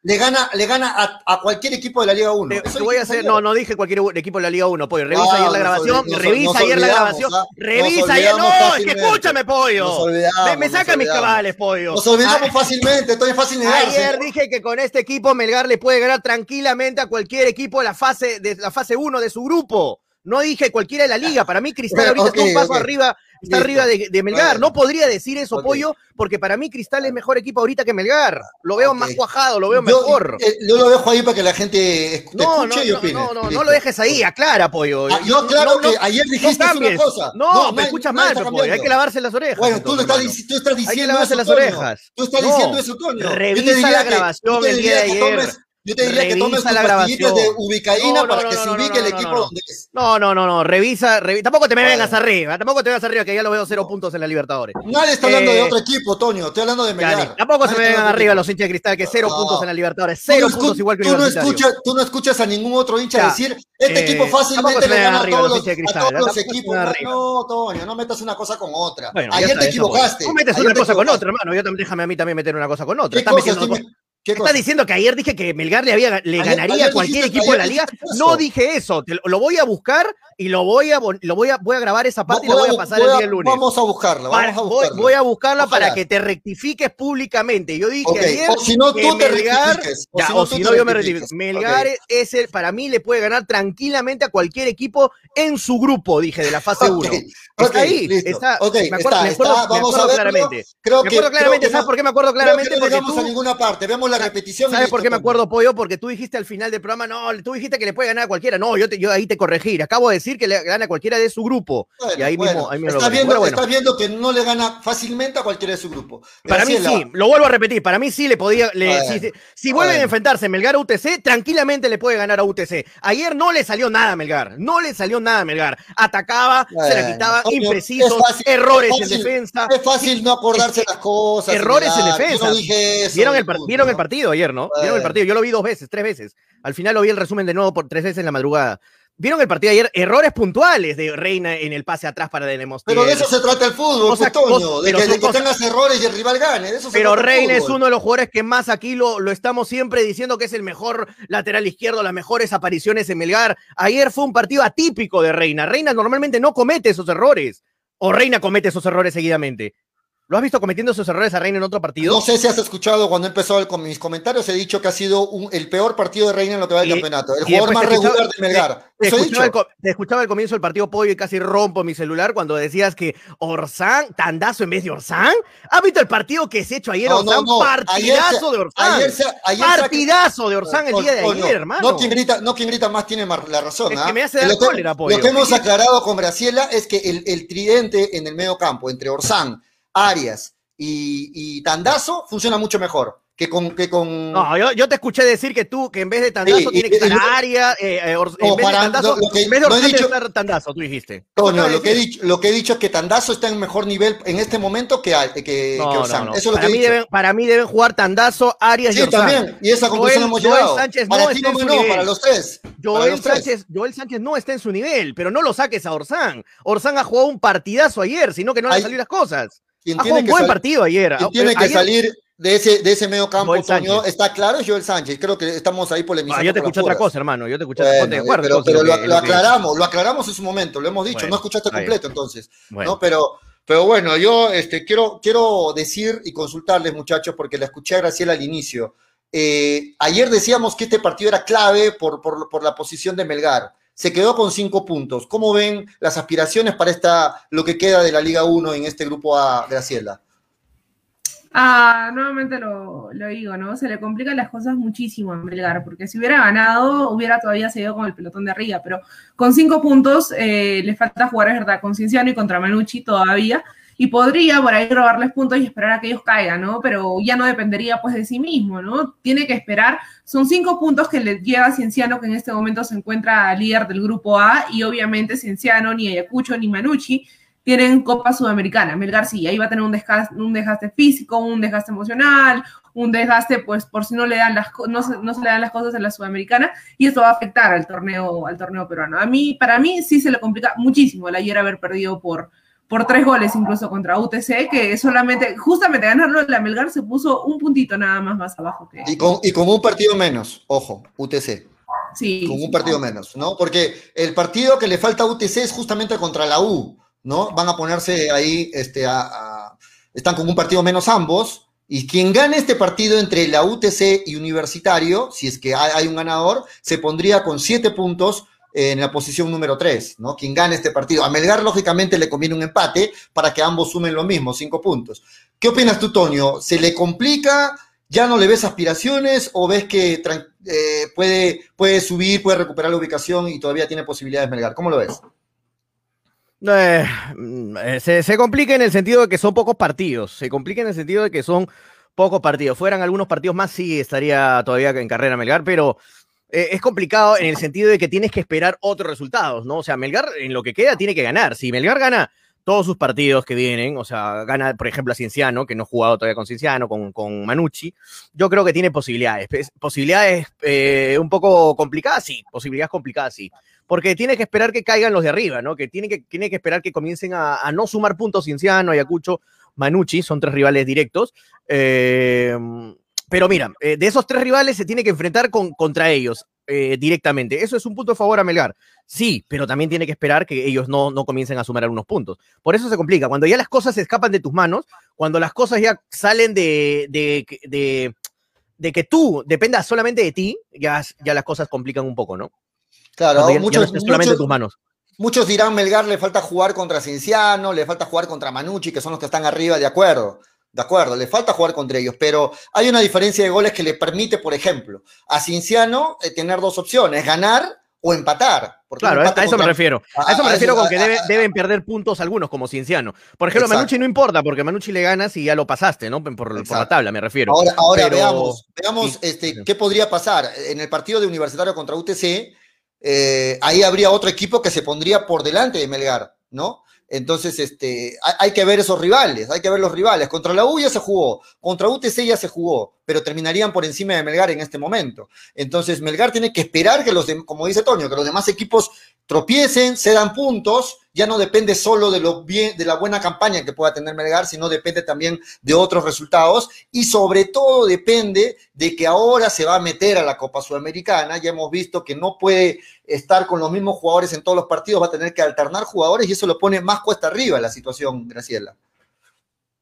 le gana, le gana a, a, cualquier equipo de la Liga 1. Te, voy a hacer, no, no dije cualquier equipo de la Liga 1, Pollo. Revisa ayer la grabación, revisa ayer la grabación, revisa ayer. No, es que escúchame, Pollo. Me, saca mis cabales, Pollo. Nos olvidamos fácilmente, estoy fácil Ayer dije que con este equipo Melgar le puede ganar tranquilamente a cualquier equipo de la fase de la fase 1 de su grupo. No dije cualquiera de la liga. Para mí, Cristal ahorita está un paso arriba, está arriba de, Melgar. No podría decir eso, Pollo, porque para mí Cristal es mejor equipo ahorita que Melgar. Lo veo más cuajado, lo veo mejor. Eh, yo lo dejo ahí para que la gente no, escuche no, y opine. No, no, no, lo dejes ahí, aclara, Pollo. Ah, yo claro que ayer dijiste una cosa. No, me escuchas mal, Pollo. Hay que lavarse las orejas. Bueno, tú, estás, tú estás diciendo Hay que lavarse las orejas. Tú estás diciendo eso, Toño. Revisa la grabación el día de ayer yo te diría que tomes la grabación de ubicaína para que se ubique el equipo donde es. No, no, no, no, revisa, tampoco te me vengas arriba, tampoco te vengas arriba que ya lo veo cero puntos en la Libertadores. Nadie está hablando de eh, otro equipo, Toño, estoy hablando de Melgar. Tampoco se me vengan arriba los hinchas de cristal que cero puntos en la Libertadores, cero puntos igual que tú no escuchas, Tú no escuchas a ningún otro hincha decir, este equipo eh, fácilmente le gana a todos los, equipos. No, Toño, no metas una cosa con otra. Ayer te equivocaste. Tú metes una cosa con otra, hermano, yo déjame a mí también meter una cosa con otra. ¿Qué Estás diciendo que ayer dije que Melgar le, había, le Ayer- ganaría ayer a cualquier equipo de la liga. No dije eso. te lo, lo voy a buscar y lo voy a, lo voy a, voy a grabar esa parte y la voy a pasar el voy día lunes. Vamos a buscarla, Para- vamos a voy, buscarla. voy a buscarla Ojalá. para que te rectifiques públicamente. Yo dije Ok, ayer o si no, tú te rectifiques. O ya, si o no, si no, yo me rectifico. Melgar Ok. es el, para mí le puede ganar tranquilamente a cualquier equipo en su grupo, dije, de la fase 1. Ok, Está ahí, está, me acuerdo, a claramente. Me acuerdo claramente, ¿sabes no- por qué me acuerdo claramente? no Porque llegamos tú, a ninguna parte. Vemos la repetición. y ¿Sabes por qué me acuerdo, Pollo? Porque tú dijiste al final del programa, no, tú dijiste que le puede ganar a cualquiera. No, yo, te- yo ahí te corregí. Acabo de decir que le gana a cualquiera de su grupo. Bueno, y ahí bueno, mismo, ahí mismo lo estás, corregí. viendo, bueno, estás viendo que no le gana fácilmente a cualquiera de su grupo. para mí sí, lo vuelvo a repetir, para mí sí le podía, le- si, si- si vuelven a bueno. enfrentarse Melgar a UTC, tranquilamente le puede ganar a UTC. Ayer no le salió nada a Melgar, no le salió nada a Melgar. Atacaba, se la quitaba, imprecisos, fácil, errores es en defensa. Es fácil no acordarse las cosas. Errores en defensa. Yo no dije eso. ¿Vieron el, y par- punto, vieron el ¿no? Partido ayer, no? Vieron el partido, yo lo vi dos veces, tres veces. Al final lo vi el resumen de nuevo por tres veces en la madrugada. ¿Vieron el partido ayer? Errores puntuales de Reina en el pase atrás para Denemostier. Pero de eso se trata el fútbol, de que, de que tengas errores y el rival gane. De eso se Pero trata el Reina es uno de los jugadores que más aquí lo, lo estamos siempre diciendo que es el mejor lateral izquierdo, las mejores apariciones en Melgar. Ayer fue un partido atípico de Reina. Reina normalmente no comete esos errores. O Reina comete esos errores seguidamente. ¿Lo has visto cometiendo esos errores a Reina en otro partido? No sé si has escuchado cuando empezó el- con mis comentarios, he dicho que ha sido un- el peor partido de Reina en lo que va del campeonato. El jugador más regular de Melgar. Te escuchaba, el, te escuchaba al comienzo del partido pollo y casi rompo mi celular cuando decías que Orsán, tandazo en vez de Orsán. ¿Has visto el partido que se ha hecho ayer No, no, Orsán? no. Partidazo Ayer se- de Orsán. ayer se- ayer Partidazo de Orsán el día de ayer, hermano. No quien grita, no quien grita más tiene la razón. Es ¿ah? que me hace dar lo, que, cólera, pollo. lo que hemos aclarado con Graciela es que el, el tridente en el medio campo entre Orsán, Arias y, y Tandazo funciona mucho mejor que con. Que con No, yo, yo te escuché decir que tú, que en vez de Tandazo Sí, tiene y- que estar y no- Aria, eh, eh, No, en vez para- de Tandazo, no, lo que- en vez de no dicho- estar Tandazo, tú dijiste. Acabas de lo que, he dicho, lo que he dicho es que Tandazo está en mejor nivel en este momento que, que, que No, no, Orsán. no. Eso es lo que para, he mí dicho. deben, para mí deben jugar Tandazo, Arias y Sí, Orsán. también. Y esa conclusión Joel- hemos Joel llegado. Sánchez para no está en no, su no, nivel. para los tres. Joel los tres. Sánchez, Joel Sánchez no está en su nivel, pero no lo saques a Orsán. Orsán ha jugado un partidazo ayer, sino que no le han salido las cosas. Quien tiene un que buen sal- partido ayer. quien tiene que Ayer- salir de ese, de ese medio campo, Toño, está claro, es Joel Sánchez. Creo que estamos ahí Ah, polemizando. yo te escuché otra cosa, hermano. Yo te escuché Bueno, otra acuerdo, pero, entonces, pero lo lo, lo aclaramos, lo aclaramos en su momento, lo hemos dicho, Bueno, no escuchaste completo entonces, Bueno. ¿no? Pero, pero bueno, yo este, quiero, quiero decir y consultarles, muchachos, porque la escuché a Graciela al inicio. Eh, ayer decíamos que este partido era clave por, por, por la posición de Melgar. Se quedó con cinco puntos. ¿Cómo ven las aspiraciones para esta, lo que queda de la Liga 1 en este grupo A, Graciela? Ah, nuevamente lo, lo digo, ¿no? Se le complican las cosas muchísimo a Melgar, porque si hubiera ganado, hubiera todavía seguido con el pelotón de arriba, pero con cinco puntos eh, le falta jugar, es verdad, con Cienciano y contra Manucci todavía, y podría por ahí robarles puntos y esperar a que ellos caigan, ¿no? Pero ya no dependería pues de sí mismo, ¿no? Tiene que esperar, son cinco puntos que le lleva a Cienciano, que en este momento se encuentra líder del grupo A, y obviamente Cienciano, ni Ayacucho, ni Manucci, tienen Copa Sudamericana. Melgar sí, ahí va a tener un desgaste, físico, un desgaste emocional, un desgaste, pues, por si no le dan las se, no se le dan las cosas en la Sudamericana, y esto va a afectar al torneo, al torneo peruano. A mí, para mí, sí se le complica muchísimo el ayer haber perdido por, por tres goles, incluso contra UTC, que solamente, justamente ganarlo la Melgar se puso un puntito nada más más abajo que. Y con, y con un partido menos, ojo, UTC. Sí. con un partido menos, ¿no? Porque el partido que le falta a UTC es justamente contra la U, ¿no? Van a ponerse ahí, este, a, a- están con un partido menos ambos, y quien gane este partido entre la UTC y Universitario, si es que hay, hay un ganador, se pondría con siete puntos en la posición número tres, ¿no? Quien gane este partido. A Melgar, lógicamente, le conviene un empate para que ambos sumen lo mismo, cinco puntos. ¿Qué opinas tú, Toño? ¿Se le complica? ¿Ya no le ves aspiraciones o ves que eh, puede, puede subir, puede recuperar la ubicación y todavía tiene posibilidades Melgar? ¿Cómo lo ves? Eh, mm, se, se complica en el sentido de que son pocos partidos. Se complica en el sentido de que son pocos partidos. Fueran algunos partidos más, sí estaría todavía en carrera Melgar, pero eh, es complicado en el sentido de que tienes que esperar otros resultados, ¿no? O sea, Melgar en lo que queda tiene que ganar. Si Melgar gana todos sus partidos que vienen, o sea, gana, por ejemplo, a Cienciano, que no ha jugado todavía con Cienciano, con, con Manucci, yo creo que tiene posibilidades. Posibilidades eh, un poco complicadas, sí, posibilidades complicadas, sí. Porque tiene que esperar que caigan los de arriba, ¿no? Que tiene que, tiene que esperar que comiencen a, a no sumar puntos Cienciano, Ayacucho, Manucci, son tres rivales directos. Eh, pero mira, eh, de esos tres rivales se tiene que enfrentar con, contra ellos eh, directamente. Eso es un punto de favor a Melgar. Sí, pero también tiene que esperar que ellos no, no comiencen a sumar algunos puntos. Por eso se complica. Cuando ya las cosas se escapan de tus manos, cuando las cosas ya salen de, de, de, de que tú dependas solamente de ti, ya, ya las cosas complican un poco, ¿no? Claro, Cuando ya- ya muchos, no solamente muchos- en tus manos. Muchos dirán, Melgar le falta jugar contra Cienciano, le falta jugar contra Manucci, que son los que están arriba, de acuerdo. De acuerdo, le falta jugar contra ellos, pero hay una diferencia de goles que le permite, por ejemplo, a Cienciano eh, tener dos opciones, ganar o empatar. Claro, a eso me refiero. A a- eso me refiero con que debe- deben perder puntos algunos, como Cienciano. Por ejemplo, Exacto. Manucci no importa, porque Manucci le ganas y ya lo pasaste, ¿no? Por, por la tabla, me refiero. Ahora, ahora Pero- veamos, veamos este, qué podría pasar. En el partido de Universitario contra UTC, eh, ahí habría otro equipo que se pondría por delante de Melgar, ¿no? Entonces, este, hay, que ver esos rivales, hay que ver los rivales. Contra la U ya se jugó, contra UTC ya se jugó, pero terminarían por encima de Melgar en este momento. Entonces, Melgar tiene que esperar que los, como dice Toño, que los demás equipos tropiecen, se dan puntos, ya no depende solo de, lo bien, de la buena campaña que pueda tener Melgar, sino depende también de otros resultados y sobre todo depende de que ahora se va a meter a la Copa Sudamericana, ya hemos visto que no puede estar con los mismos jugadores en todos los partidos, va a tener que alternar jugadores y eso lo pone más cuesta arriba la situación, Graciela.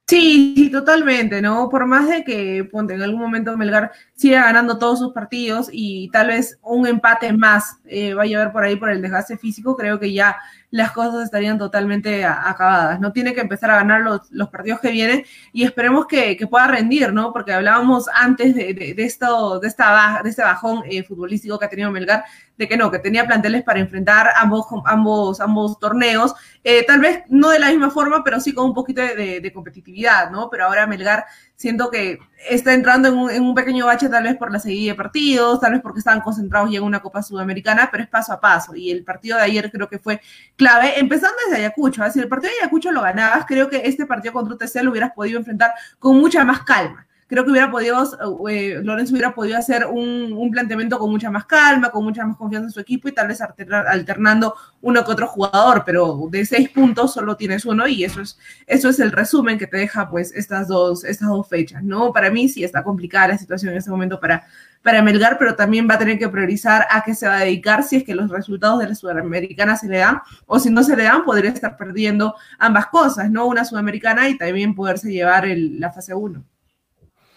Sí, sí, totalmente, ¿no? Por más de que ponte, en algún momento Melgar siga ganando todos sus partidos y tal vez un empate más eh, vaya a haber por ahí por el desgaste físico, creo que ya las cosas estarían totalmente acabadas, ¿no? Tiene que empezar a ganar los, los partidos que vienen y esperemos que, que pueda rendir, ¿no? Porque hablábamos antes de, de, esto, de, esta de este bajón eh, futbolístico que ha tenido Melgar, de que no, que tenía planteles para enfrentar ambos, ambos, ambos torneos, eh, tal vez no de la misma forma, pero sí con un poquito de competitividad, ¿no? Pero ahora Melgar siento que está entrando en un, pequeño bache tal vez por la seguida de partidos, tal vez porque estaban concentrados ya en una Copa Sudamericana, pero es paso a paso. Y el partido de ayer creo que fue clave, empezando desde Ayacucho. ¿eh? Si el partido de Ayacucho lo ganabas, creo que este partido contra UTC lo hubieras podido enfrentar con mucha más calma creo que hubiera podido, eh, Lorenzo hubiera podido hacer un, un, planteamiento con mucha más calma, con mucha más confianza en su equipo y tal vez alternando uno que otro jugador, pero de seis puntos solo tienes uno y eso es, eso es el resumen que te deja pues estas dos, estas dos fechas, ¿no? Para mí sí está complicada la situación en este momento para, para Melgar, pero también va a tener que priorizar a qué se va a dedicar si es que los resultados de la Sudamericana se le dan o si no se le dan, podría estar perdiendo ambas cosas, ¿no? Una Sudamericana y también poderse llevar el, la fase 1.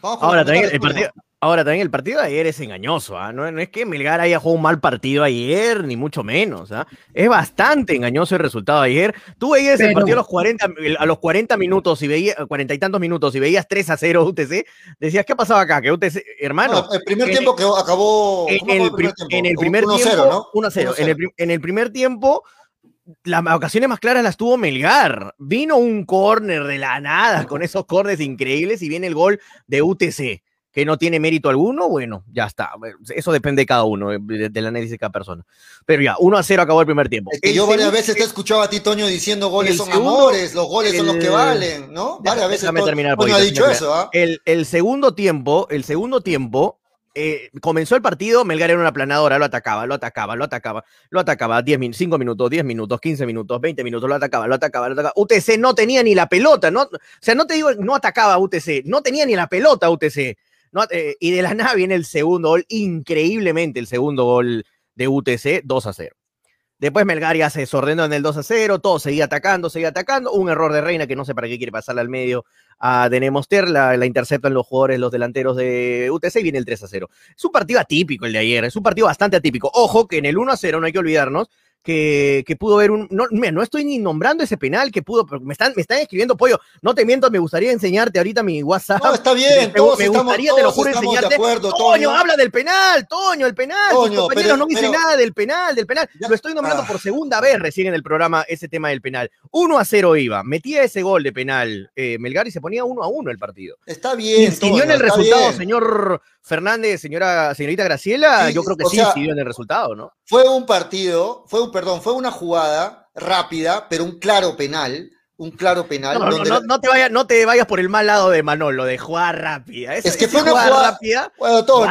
Ahora también, el partido, ahora también el partido de ayer es engañoso, ¿ah? no, no, es que Melgar haya jugado un mal partido ayer, ni mucho menos. ¿ah? Es bastante engañoso el resultado de ayer. Tú veías Pero... el partido a los 40, a los 40 minutos y veías, 40 y tantos minutos y veías 3 a 0 UTC, decías, ¿qué pasaba acá? Que UTC, hermano. No, el primer tiempo que acabó. En el, primer tiempo? En el primer 1 tiempo, 0, ¿no? 1 0. En el, en el primer tiempo las ocasiones más claras las tuvo Melgar. Vino un córner de la nada con esos corners increíbles y viene el gol de UTC, que no tiene mérito alguno. Bueno, ya está. Eso depende de cada uno, del análisis de cada persona. Pero ya, 1 a 0 acabó el primer tiempo. Es que yo varias veces te he escuchado a ti, Toño, diciendo goles son segundo, amores, los goles el, son los que valen, ¿no? Varias veces Toño, terminar, Toño ha dicho eso. ¿ah? El, el segundo tiempo, el segundo tiempo, eh, comenzó el partido, Melgar era una planadora, lo atacaba, lo atacaba, lo atacaba, lo atacaba, 10 min 5 minutos, 10 minutos, 15 minutos, 20 minutos, lo atacaba, lo atacaba, lo atacaba. UTC no tenía ni la pelota, no, o sea, no te digo, no atacaba UTC, no tenía ni la pelota UTC. No, eh, y de la nada viene el segundo gol, increíblemente el segundo gol de UTC, 2 a 0. Después Melgar ya se desordenó en el 2 a 0, todo seguía atacando, seguía atacando. Un error de Reina que no sé para qué quiere pasarle al medio a Denemoster, la, la interceptan los jugadores, los delanteros de UTC y viene el 3 a 0. Es un partido atípico el de ayer, es un partido bastante atípico. Ojo que en el 1 a 0 no hay que olvidarnos que, que pudo haber un. No, mira, no estoy ni nombrando ese penal que pudo, pero me están, me están escribiendo pollo. No te miento, me gustaría enseñarte ahorita mi WhatsApp. No, está bien, me, todos me estamos, gustaría, todos te lo juro, enseñarte. de acuerdo, Toño, Toño, habla del penal, Toño, el penal. Toño, Tus compañeros pero, no pero, nada del penal, del penal. Ya, lo estoy nombrando ah. por segunda vez recién en el programa ese tema del penal. 1 a 0 iba, metía ese gol de penal eh, Melgar y se ponía 1 a 1 el partido. Está bien. ¿Incidió en el resultado, bien. señor Fernández, señora, señorita Graciela? Sí, Yo creo que sí incidió en el resultado, ¿no? Fue un partido, fue un, perdón, fue una jugada rápida, pero un claro penal, un claro penal. No, no, donde no, la- no te vayas, no te vayas por el mal lado de Manolo, de jugar rápida. Esa- Es que fue una jugada jugada- rápida. Bueno, Toño,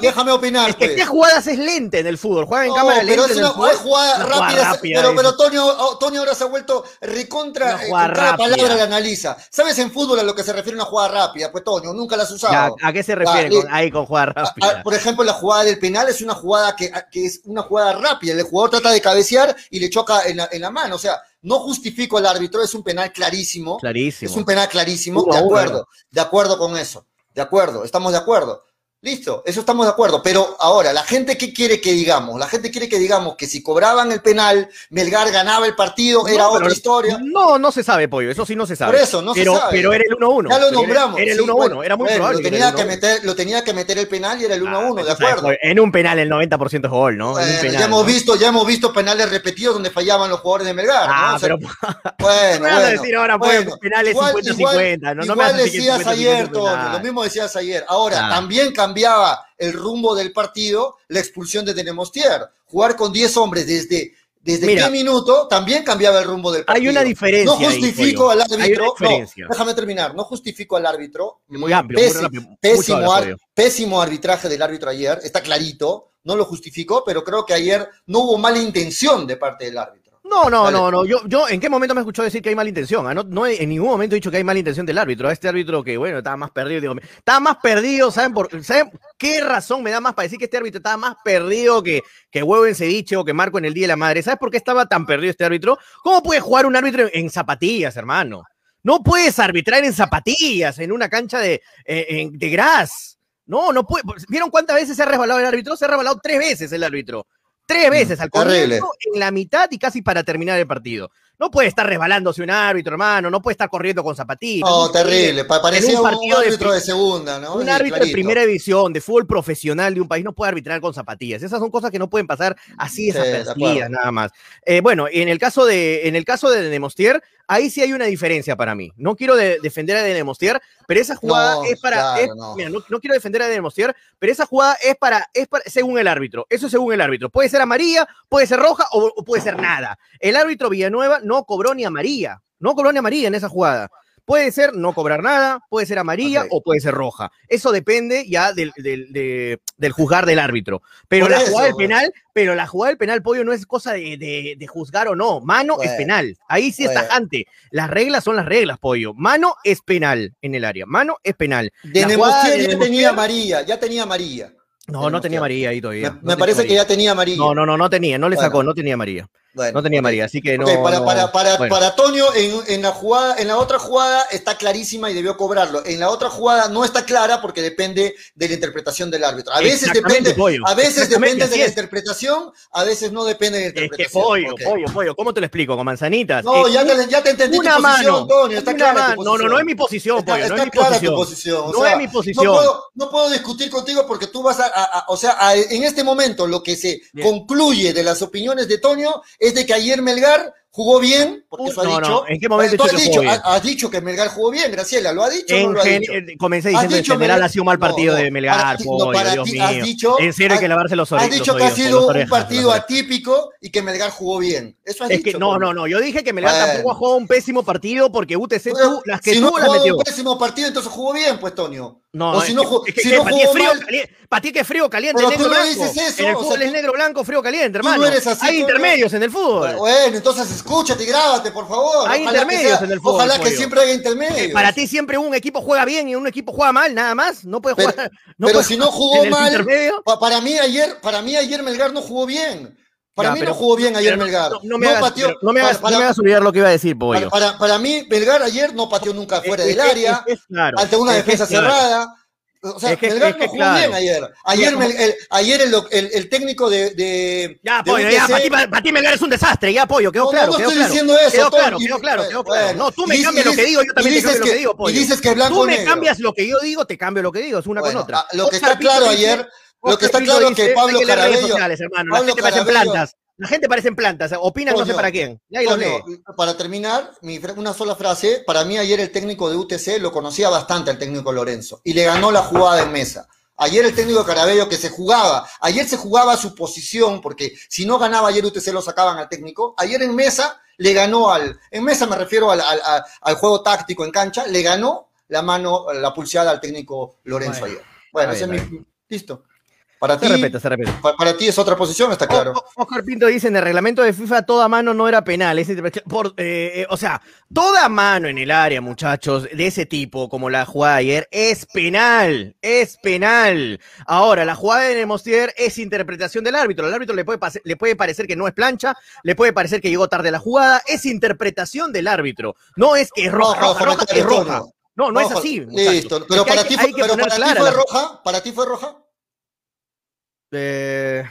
déjame, opinar. Es que pues. jugadas es lenta en el fútbol. Juegan en cámara pero lenta es en una, jugada rápida, pero, pero. Toño, oh, Toño ahora se ha vuelto recontra, eh, rápida. palabra la analiza. ¿Sabes en fútbol a lo que se refiere una jugada rápida? Pues Toño, nunca la has Ya, usado. ¿A qué se refiere con, ahí con jugada A- a- rápida? por ejemplo, la jugada del penal es una jugada que, que es una jugada rápida. El jugador trata de cabecear y le choca en la, en la mano. O sea, no justifico al árbitro, es un penal clarísimo. Clarísimo. Es un penal clarísimo, Uno de uno, acuerdo, de acuerdo con eso, de acuerdo, estamos de acuerdo. Listo, eso estamos de acuerdo. Pero ahora, la gente, ¿qué quiere que digamos? La gente quiere que digamos que si cobraban el penal, Melgar ganaba el partido, era No, otra pero- historia. No, no se sabe, pollo. Eso sí no se sabe. Por eso, no se pero, sabe. Pero era el 1-1. Ya lo era- nombramos. Era el sí, 1-1. bueno, era muy bueno, probable. Lo que tenía, era que 1-1. meter, lo tenía que meter el penal y era el 1-1, Ah, de acuerdo. En un penal el 90% es gol, ¿no? En un Bueno, penal, ya hemos ¿no? visto, ya hemos visto penales repetidos donde fallaban los jugadores de Melgar. ¿no? Ah, O sea, pero [LAUGHS] bueno, me bueno, decir ahora, pues, bueno. penales Igual- 50-50. No, no me igual que decías 50-50 ayer, penal. lo mismo decías ayer. Ahora, Ah. también cambiaba el rumbo del partido la expulsión de Denemostier. Jugar con 10 hombres desde, desde Mira. qué minuto también cambiaba el rumbo del partido. Hay una diferencia. No justifico al árbitro. No, déjame terminar. No justifico al árbitro. Muy amplio, muy rápido, pésimo, ar- pollo. pésimo arbitraje del árbitro ayer. Está clarito. No lo justificó, pero creo que ayer no hubo mala intención de parte del árbitro. No, no, no, no. Yo, yo, ¿en qué momento me escuchó decir que hay mala intención? Ah, No, no en ningún momento he dicho que hay mala intención del árbitro. A este árbitro que, bueno, estaba más perdido. Digo, estaba más perdido, ¿saben por ¿saben qué razón me da más para decir que este árbitro estaba más perdido que, que huevo en ceviche o que Marco en el Día de la Madre? ¿Sabes por qué estaba tan perdido este árbitro? ¿Cómo puede jugar un árbitro en, en zapatillas, hermano? No puedes arbitrar en zapatillas, en una cancha de, eh, en- de gras. No, no puede. ¿Vieron cuántas veces se ha resbalado el árbitro? Se ha resbalado tres veces el árbitro. Tres veces, al comienzo, en la mitad y casi para terminar el partido. No puede estar resbalándose un árbitro, hermano, no puede estar corriendo con zapatillas. No, terrible. Pa- Parecía un partido árbitro de, segunda, ¿no? Un Sí, árbitro de primera división, de fútbol profesional de un país, no puede arbitrar con zapatillas. Esas son cosas que no pueden pasar así Sí, desapercibidas, acuerdo. nada más. Eh, bueno, en el caso de, en el caso de Demostier, ahí sí hay una diferencia para mí. No quiero de- defender a Demostier, pero esa jugada No, es para. claro, es- no. Mira, no, no quiero defender a Demostier, pero esa jugada es para, es para, según el árbitro. Eso es según el árbitro. Puede ser amarilla, puede ser roja o, o puede ser nada. El árbitro Villanueva no cobró ni amarilla. No cobró ni amarilla en esa jugada. Puede ser no cobrar nada, puede ser amarilla o puede ser roja. Eso depende ya del, del, de- del juzgar del árbitro. Pero Por la eso, jugada del penal, pero la jugada del penal, pollo, no es cosa de, de- de juzgar o no. Mano es Bueno. penal. Ahí sí es Bueno. tajante. Las reglas son las reglas, pollo. Mano es penal en el área. Mano es penal. De La jugada Nemostier ya tenía amarilla, ya tenía amarilla. No, no tenía amarilla ahí todavía. me No parece que ya tenía amarilla. No, no, no, no tenía, no le Bueno. sacó, no tenía amarilla. Bueno, No tenía amarilla, así que no. Ok, para, no- para, para, bueno. para Toño, en, en la jugada, en la otra jugada está clarísima y debió cobrarlo. En la otra jugada no está clara porque depende de la interpretación del árbitro. A veces depende, pollo. a veces depende de la es. interpretación, a veces no depende de la Es que interpretación. pollo, Ok. pollo, pollo, ¿cómo te lo explico? Con manzanitas. No, Eh, ya te, ya te entendí una tu posición, mano, Toño, está una clara tu. No, no, posición. no es mi posición, Está, pollo, no está es mi clara posición. tu posición. o No sea, es mi posición. No puedo, no puedo discutir contigo porque tú vas a, a- a- o sea, a- en este momento lo que se Bien. concluye de las opiniones de Toño es de que ayer Melgar jugó bien, porque eso ha No, no, dicho. ¿en qué momento Tú he has dicho que dicho, jugó bien? has, has dicho que Melgar jugó bien, Graciela, ¿lo ha dicho o no lo ha dicho? eh, comencé Has diciendo que dicho, Melgar- ha sido un mal partido no, de no, Melgar, ti- no, pollo, para Dios ti mío. has dicho- en serio hay que has- lavarse los Has oídos. dicho que ha sido un orejas, las partido orejas. atípico y que Melgar jugó bien. Eso has Es que dicho. no, no, no. Yo dije que Melgar tampoco ha jugado un pésimo partido porque UTC tuvo, las que si no tuvo ha las metió. un pésimo partido, entonces jugó bien, pues, Toño. No, o si no, es que, si no jugó frío, mal, caliente, para ti que es frío caliente, Pero tú negro no blanco. dices eso, en el o fútbol sea, es tú- negro blanco, frío caliente, tú hermano. no eres así, Hay tú no- intermedios en el fútbol. Bueno, entonces escúchate y grábate, por favor. Hay Ojalá que intermedios sea- en el fútbol, Ojalá que pollo. siempre haya Eh, intermedios. Para ti siempre un equipo juega bien y un equipo juega mal, nada más. No puede Pero- jugar. no pero si no jugó mal, para mí ayer, para mí ayer Melgar no jugó bien. Para Ya, mí pero- no jugó bien ayer Melgar. No, no me hagas, pateó- no me hagas, para, no me hagas olvidar lo que iba a decir, pollo. para- para- para mí, Melgar ayer no pateó nunca fuera Es del área, es claro, ante una defensa cerrada. O sea, Es que- Melgar es que no jugó claro. bien ayer. Ayer, el, ayer el, el- técnico de, de, Ya, de pollo, ya, UTC para ti, para ti Melgar es un desastre, ya, pollo, quedó No, claro, no quedó estoy claro. diciendo eso, Quedó claro, y- quedó claro, quedó claro. bueno, No, tú y me dices- cambias y lo que digo, yo y también te lo que- digo, y pollo. dices que blanco Tú me negro. cambias lo que yo digo, te cambio lo que digo, es una Bueno, con otra. lo que Oscar está claro dice- ayer, lo que está claro que Pablo Carabello, Pablo Carabello- plantas. La gente parecen plantas, opinan no sé para quién. Lee. para terminar, mi una sola frase. Para mí ayer el técnico de UTC lo conocía bastante al técnico Lorenzo y le ganó la jugada en mesa. Ayer el técnico Carabello que se jugaba, ayer se jugaba su posición, porque si no ganaba ayer se lo sacaban al técnico. Ayer en mesa le ganó al, en mesa me refiero al, al, al juego táctico en cancha, le ganó la mano, la pulseada al técnico Lorenzo Bueno. ayer. Bueno, ese es mi. Listo. Para Se ti, repite, se repite. pa- para ti es otra posición, está claro. Oscar Pinto dice en el reglamento de FIFA toda mano no era penal. es interpretación- por, eh, eh, o sea, toda mano en el área, muchachos, de ese tipo, como la jugada de ayer, es penal. Es penal. Ahora, la jugada de Nemostier es interpretación del árbitro. Al árbitro le puede, le puede parecer que no es plancha, le puede parecer que llegó tarde la jugada. Es interpretación del árbitro. No es que es roja, roja, roja, es roja. No, no es así. Listo, pero Es que para hay ti fue, pero para ti fue roja, para ti fue roja. Eh,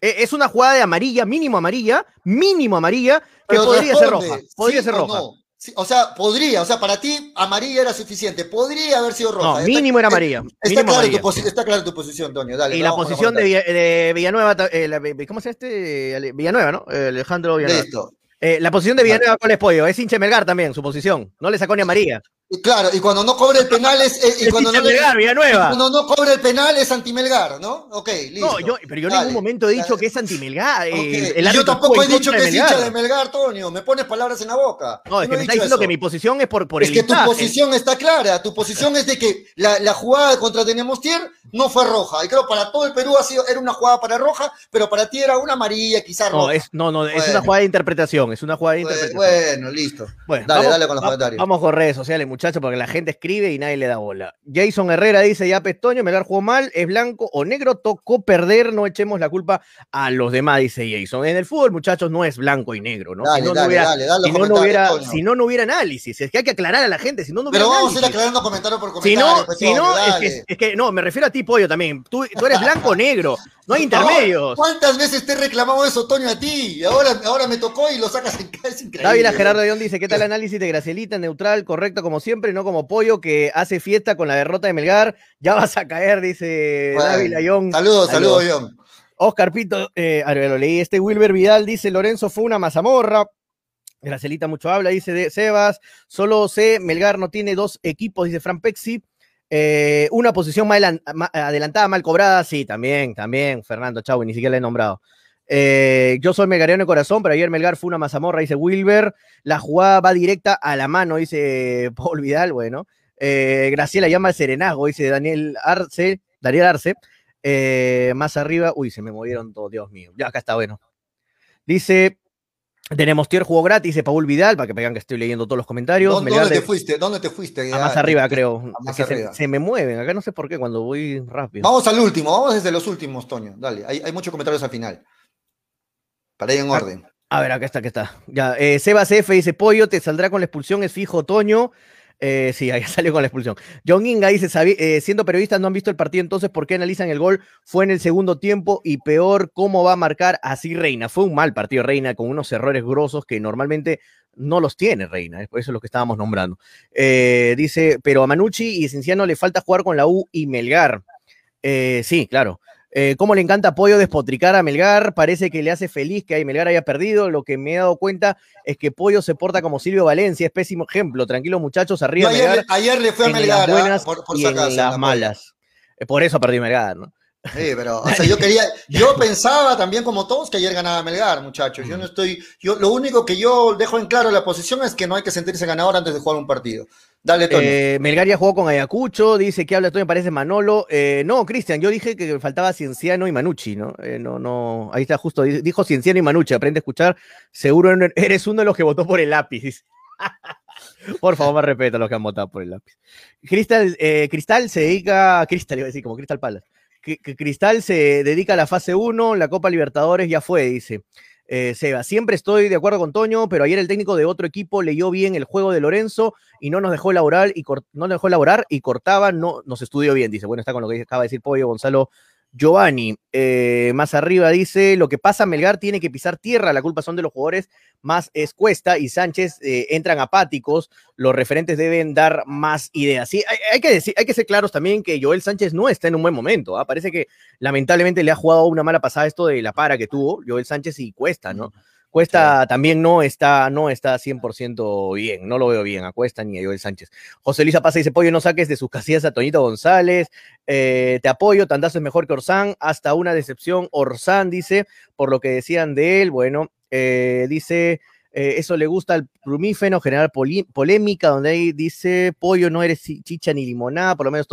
eh, es una jugada de amarilla, mínimo amarilla, mínimo amarilla, que Pero podría ser roja. Podría ¿sí ser o roja. no? Sí, o sea, podría, o sea, para ti amarilla era suficiente, podría haber sido roja. No, Está- mínimo era amarilla. Está, mínimo claro amarilla. tu está clara tu posición. Dale, Y la posición de. Villa- de Villanueva, eh, la- ¿cómo se llama este? Villanueva, ¿no? Alejandro Villanueva. Listo. Eh, la posición de Villanueva, ¿cuál es pollo? Es hincha de Melgar también, su posición. No le sacó ni amarilla. Y claro, y cuando no cobra el penal es. eh, y Es cuando hincha no, Melgar, Villanueva. cuando no cobra el penal es anti-Melgar, ¿no? Ok, listo. No, yo, pero yo en ningún momento he dicho que es anti-Melgar. eh, Ok. el Y yo tampoco he dicho que es hincha de Melgar, Antonio. Me pones palabras en la boca. No, es que me está diciendo eso. que mi posición es por, por es el que tu posición está clara. Tu posición es de que la, la jugada contra Tenemostier no fue roja. Y creo para todo el Perú ha sido, era una jugada para roja, pero para ti era una amarilla, quizás No, roja. es, no, no, es una jugada de interpretación. Es una jugada de Bueno, interpretación. bueno, listo. Bueno, Dale, vamos, dale con los comentarios. Vamos con redes sociales, muchachos, porque la gente escribe y nadie le da bola. Jason Herrera dice, ya Pestoño, Melgar jugó mal, es blanco o negro, tocó perder, no echemos la culpa a los demás, dice Jason. En el fútbol, muchachos, no es blanco y negro, ¿no? Dale, si no, no dale, hubiera, dale, dale si no, no hubiera, Toño. si no, no hubiera análisis. Es que hay que aclarar a la gente, si no, no hubiera Pero vamos a ir aclarando comentario por Si comentario. no, pues, si no es, dale. que, es que no, me refiero a ti, Pollo, también. Tú, tú eres blanco o negro, [LAUGHS] no hay intermedios. ¿Cuántas veces te he reclamado eso, Toño, a ti? Y ahora, ahora me tocó y lo sacas en casa. Es increíble. Dávila Gerardo León dice, ¿qué tal el [LAUGHS] análisis de Gracielita? Neutral, correcto como siempre, no como pollo que hace fiesta con la derrota de Melgar. Ya vas a caer, dice Bueno, Dávila León. Saludos, saludos, John. Oscar Pito, eh, lo leí. Este Wilber Vidal dice, Lorenzo fue una mazamorra. Gracielita mucho habla, dice de Sebas. Solo sé, Melgar no tiene dos equipos, dice Fran Pexi. Eh, una posición más adelantada, mal cobrada, sí, también, también, Fernando Chau, ni siquiera le he nombrado. Eh, yo soy melgariano de corazón, pero ayer Melgar fue una mazamorra, dice Wilber. La jugada va directa a la mano, dice [LAUGHS] Paul Vidal, bueno. Eh, Graciela llama al serenazgo, dice Daniel Arce, Daniel Arce. Eh, más arriba, uy, se me movieron todos, Dios mío. Ya acá está, bueno. Dice, tenemos tier jugó gratis, dice Paul Vidal, para que vean que estoy leyendo todos los comentarios. ¿Dónde, Melgar de- te fuiste? ¿Dónde te fuiste? a más arriba, creo. a más se- me mueven, acá no sé por qué cuando voy rápido. Vamos al último, vamos desde los últimos, Toño. Dale, hay, hay muchos comentarios al final. Para ir en Ah, orden. A ver, acá está, acá está. Ya, eh, Sebas F dice, Pollo, te saldrá con la expulsión, es fijo, Toño. Eh, sí, ahí [LAUGHS] salió con la expulsión. John Inga dice, "Sabi- eh, siendo periodistas no han visto el partido, entonces, ¿por qué analizan el gol? Fue en el segundo tiempo y peor, ¿cómo va a marcar así Reina? Fue un mal partido Reina con unos errores grosos que normalmente no los tiene Reina, eso es lo que estábamos nombrando. Eh, dice, pero a Manucci y Cienciano le falta jugar con la U y Melgar. Sí, claro. Eh, ¿Cómo le encanta apoyo despotricar a Melgar? Parece que le hace feliz que Melgar haya perdido. Lo que me he dado cuenta es que Pollo se porta como Silvio Valencia, es pésimo ejemplo. Tranquilos muchachos, arriba ayer, Melgar, ayer le fui a en Melgar, ah, buenas por, por y en las la malas. Eh, Por eso perdió Melgar, ¿no? Sí, pero, o sea, yo [LAUGHS] quería, yo pensaba también como todos que ayer ganaba Melgar, muchachos. Yo no estoy, yo lo único que yo dejo en claro en la posición es que no hay que sentirse ganador antes de jugar un partido. Dale, Toño. Eh, Melgar ya jugó con Ayacucho, dice que habla Toño, parece Manolo. Eh, no, Cristian, yo dije que faltaba Cienciano y Manucci, ¿no? Eh, no, no, ahí está justo, di- dijo Cienciano y Manucci, aprende a escuchar. Seguro eres uno de los que votó por el lápiz. [LAUGHS] Por favor, más respeto a los que han votado por el lápiz. Cristal, eh, Cristal se dedica, Cristal iba a decir, como Cristal Palace. Que Cristal se dedica a la fase 1, la Copa Libertadores ya fue, dice. Eh, Seba, siempre estoy de acuerdo con Toño, pero ayer el técnico de otro equipo leyó bien el juego de Lorenzo y no nos dejó elaborar y no nos dejó elaborar y cortaba, no nos estudió bien, dice. Bueno, está con lo que acaba de decir Pollo Gonzalo Giovanni. Eh, más arriba dice, lo que pasa, Melgar tiene que pisar tierra, la culpa son de los jugadores, más es Cuesta y Sánchez eh, entran apáticos, los referentes deben dar más ideas. Sí, hay, que decir, hay que ser claros también que Joel Sánchez no está en un buen momento, ¿ah? parece que lamentablemente le ha jugado una mala pasada esto de la para que tuvo Joel Sánchez y Cuesta, ¿no? Cuesta también no está, no está 100% bien, no lo veo bien a Cuesta ni a Joel Sánchez. José Luis pasa dice, Pollo, no saques de sus casillas a Toñito González, eh, te apoyo, Tandazo es mejor que Orsán, hasta una decepción, Orsán dice, por lo que decían de él, bueno, eh, dice, eh, eso le gusta al plumífeno, generar polémica, donde ahí dice, pollo, no eres chicha ni limonada, por lo menos,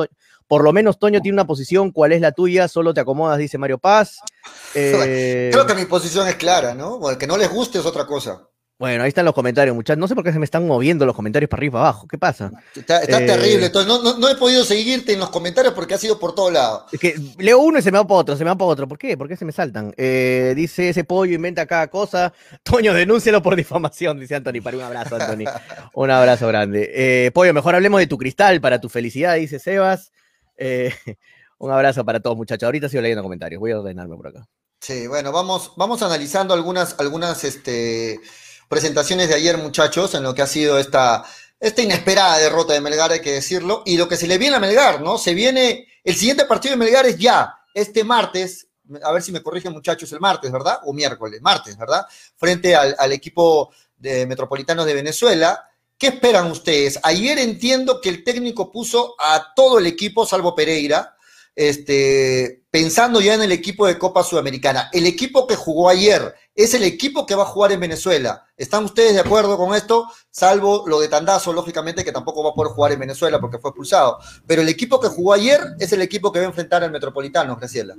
por lo menos Toño tiene una posición, ¿cuál es la tuya? Solo te acomodas, dice Mario Paz. [LAUGHS] Creo que mi posición es clara, ¿no? que no les guste es otra cosa. Bueno, ahí están los comentarios, muchachos. No sé por qué se me están moviendo los comentarios para arriba y para abajo. ¿Qué pasa? Está, eh, terrible. Entonces, no, he podido seguirte en los comentarios porque ha sido por todos lados. Es que leo uno y se me va para otro, se me va para otro. ¿Por qué? ¿Por qué se me saltan? Eh, dice ese pollo inventa cada cosa. [LAUGHS] Toño, denúncialo por difamación, dice Anthony. Para un abrazo, Anthony. [LAUGHS] un abrazo grande. Eh, pollo, mejor hablemos de tu cristal para tu felicidad, dice Sebas. [LAUGHS] un abrazo para todos, muchachos. Ahorita sigo leyendo comentarios. Voy a ordenarme por acá. Sí, bueno, vamos, vamos analizando algunas, algunas, este presentaciones de ayer, muchachos, en lo que ha sido esta, esta inesperada derrota de Melgar, hay que decirlo, y lo que se le viene a Melgar, ¿no? Se viene, el siguiente partido de Melgar es ya, este martes, a ver si me corrigen muchachos, el martes, ¿verdad? O miércoles, martes, ¿verdad? Frente al, al equipo de Metropolitanos de Venezuela. ¿Qué esperan ustedes? Ayer entiendo que el técnico puso a todo el equipo, salvo Pereira, este, pensando ya en el equipo de Copa Sudamericana. El equipo que jugó ayer es el equipo que va a jugar en Venezuela. ¿Están ustedes de acuerdo con esto? Salvo lo de Tandazo, lógicamente, que tampoco va a poder jugar en Venezuela porque fue expulsado. Pero el equipo que jugó ayer es el equipo que va a enfrentar al Metropolitano, Graciela.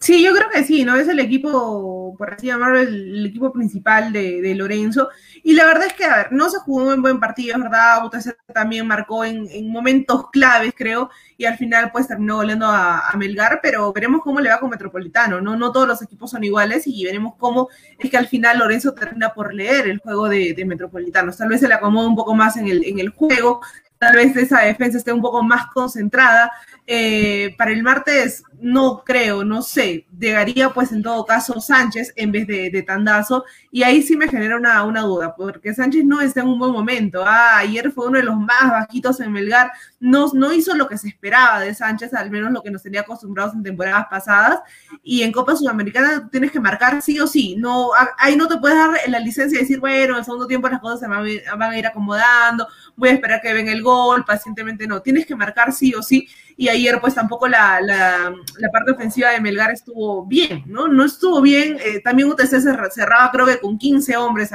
Sí, yo creo que sí, ¿no? Es el equipo, por así llamarlo, el, equipo principal de, Lorenzo. Y la verdad es que, a ver, no se jugó un buen partido, es verdad. UTC también marcó en, momentos claves, creo, y al final, pues terminó goleando a, Melgar, pero veremos cómo le va con Metropolitano, ¿no? No todos los equipos son iguales y veremos cómo es que al final Lorenzo termina por leer el juego de, Metropolitanos. Tal vez se le acomoda un poco más el, en el juego, tal vez esa defensa esté un poco más concentrada. Eh, para el martes no creo, no sé, llegaría pues en todo caso Sánchez en vez de, Tandazo. Y ahí sí me genera una, una, duda, porque Sánchez no está en un buen momento. Ah, ayer fue uno de los más bajitos en Melgar, no, no hizo lo que se esperaba de Sánchez, al menos lo que nos tenía acostumbrados en temporadas pasadas. Y en Copa Sudamericana tienes que marcar sí o sí, no, ahí no te puedes dar la licencia de decir, bueno, en el segundo tiempo las cosas se van, van a ir acomodando, voy a esperar que venga el gol, pacientemente no, tienes que marcar sí o sí y ayer pues tampoco la, la, parte ofensiva de Melgar estuvo bien, ¿no? No estuvo bien, eh, también UTC se cerraba creo que con 15 hombres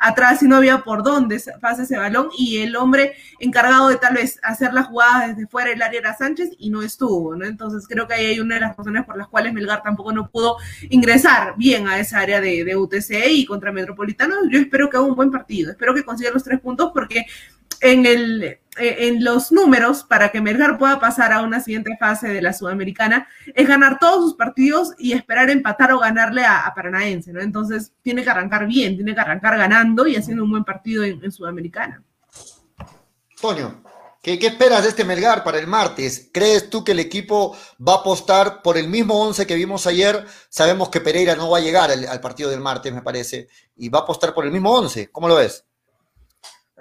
atrás y no había por dónde pase ese balón y el hombre encargado de tal vez hacer la jugada desde fuera del área era Sánchez y no estuvo, ¿no? Entonces creo que ahí hay una de las razones por las cuales Melgar tampoco no pudo ingresar bien a esa área de, de UTC y contra Metropolitano. Yo espero que haga un buen partido, espero que consiga los tres puntos porque en, el, en los números para que Melgar pueda pasar a una siguiente fase de la Sudamericana es ganar todos sus partidos y esperar empatar o ganarle a, Paranaense, ¿no? Entonces tiene que arrancar bien, tiene que arrancar ganando y haciendo un buen partido en, Sudamericana. Toño, ¿qué, esperas de este Melgar para el martes? ¿Crees tú que el equipo va a apostar por el mismo once que vimos ayer? Sabemos que Pereira no va a llegar al, al partido del martes, me parece, y va a apostar por el mismo once. ¿Cómo lo ves?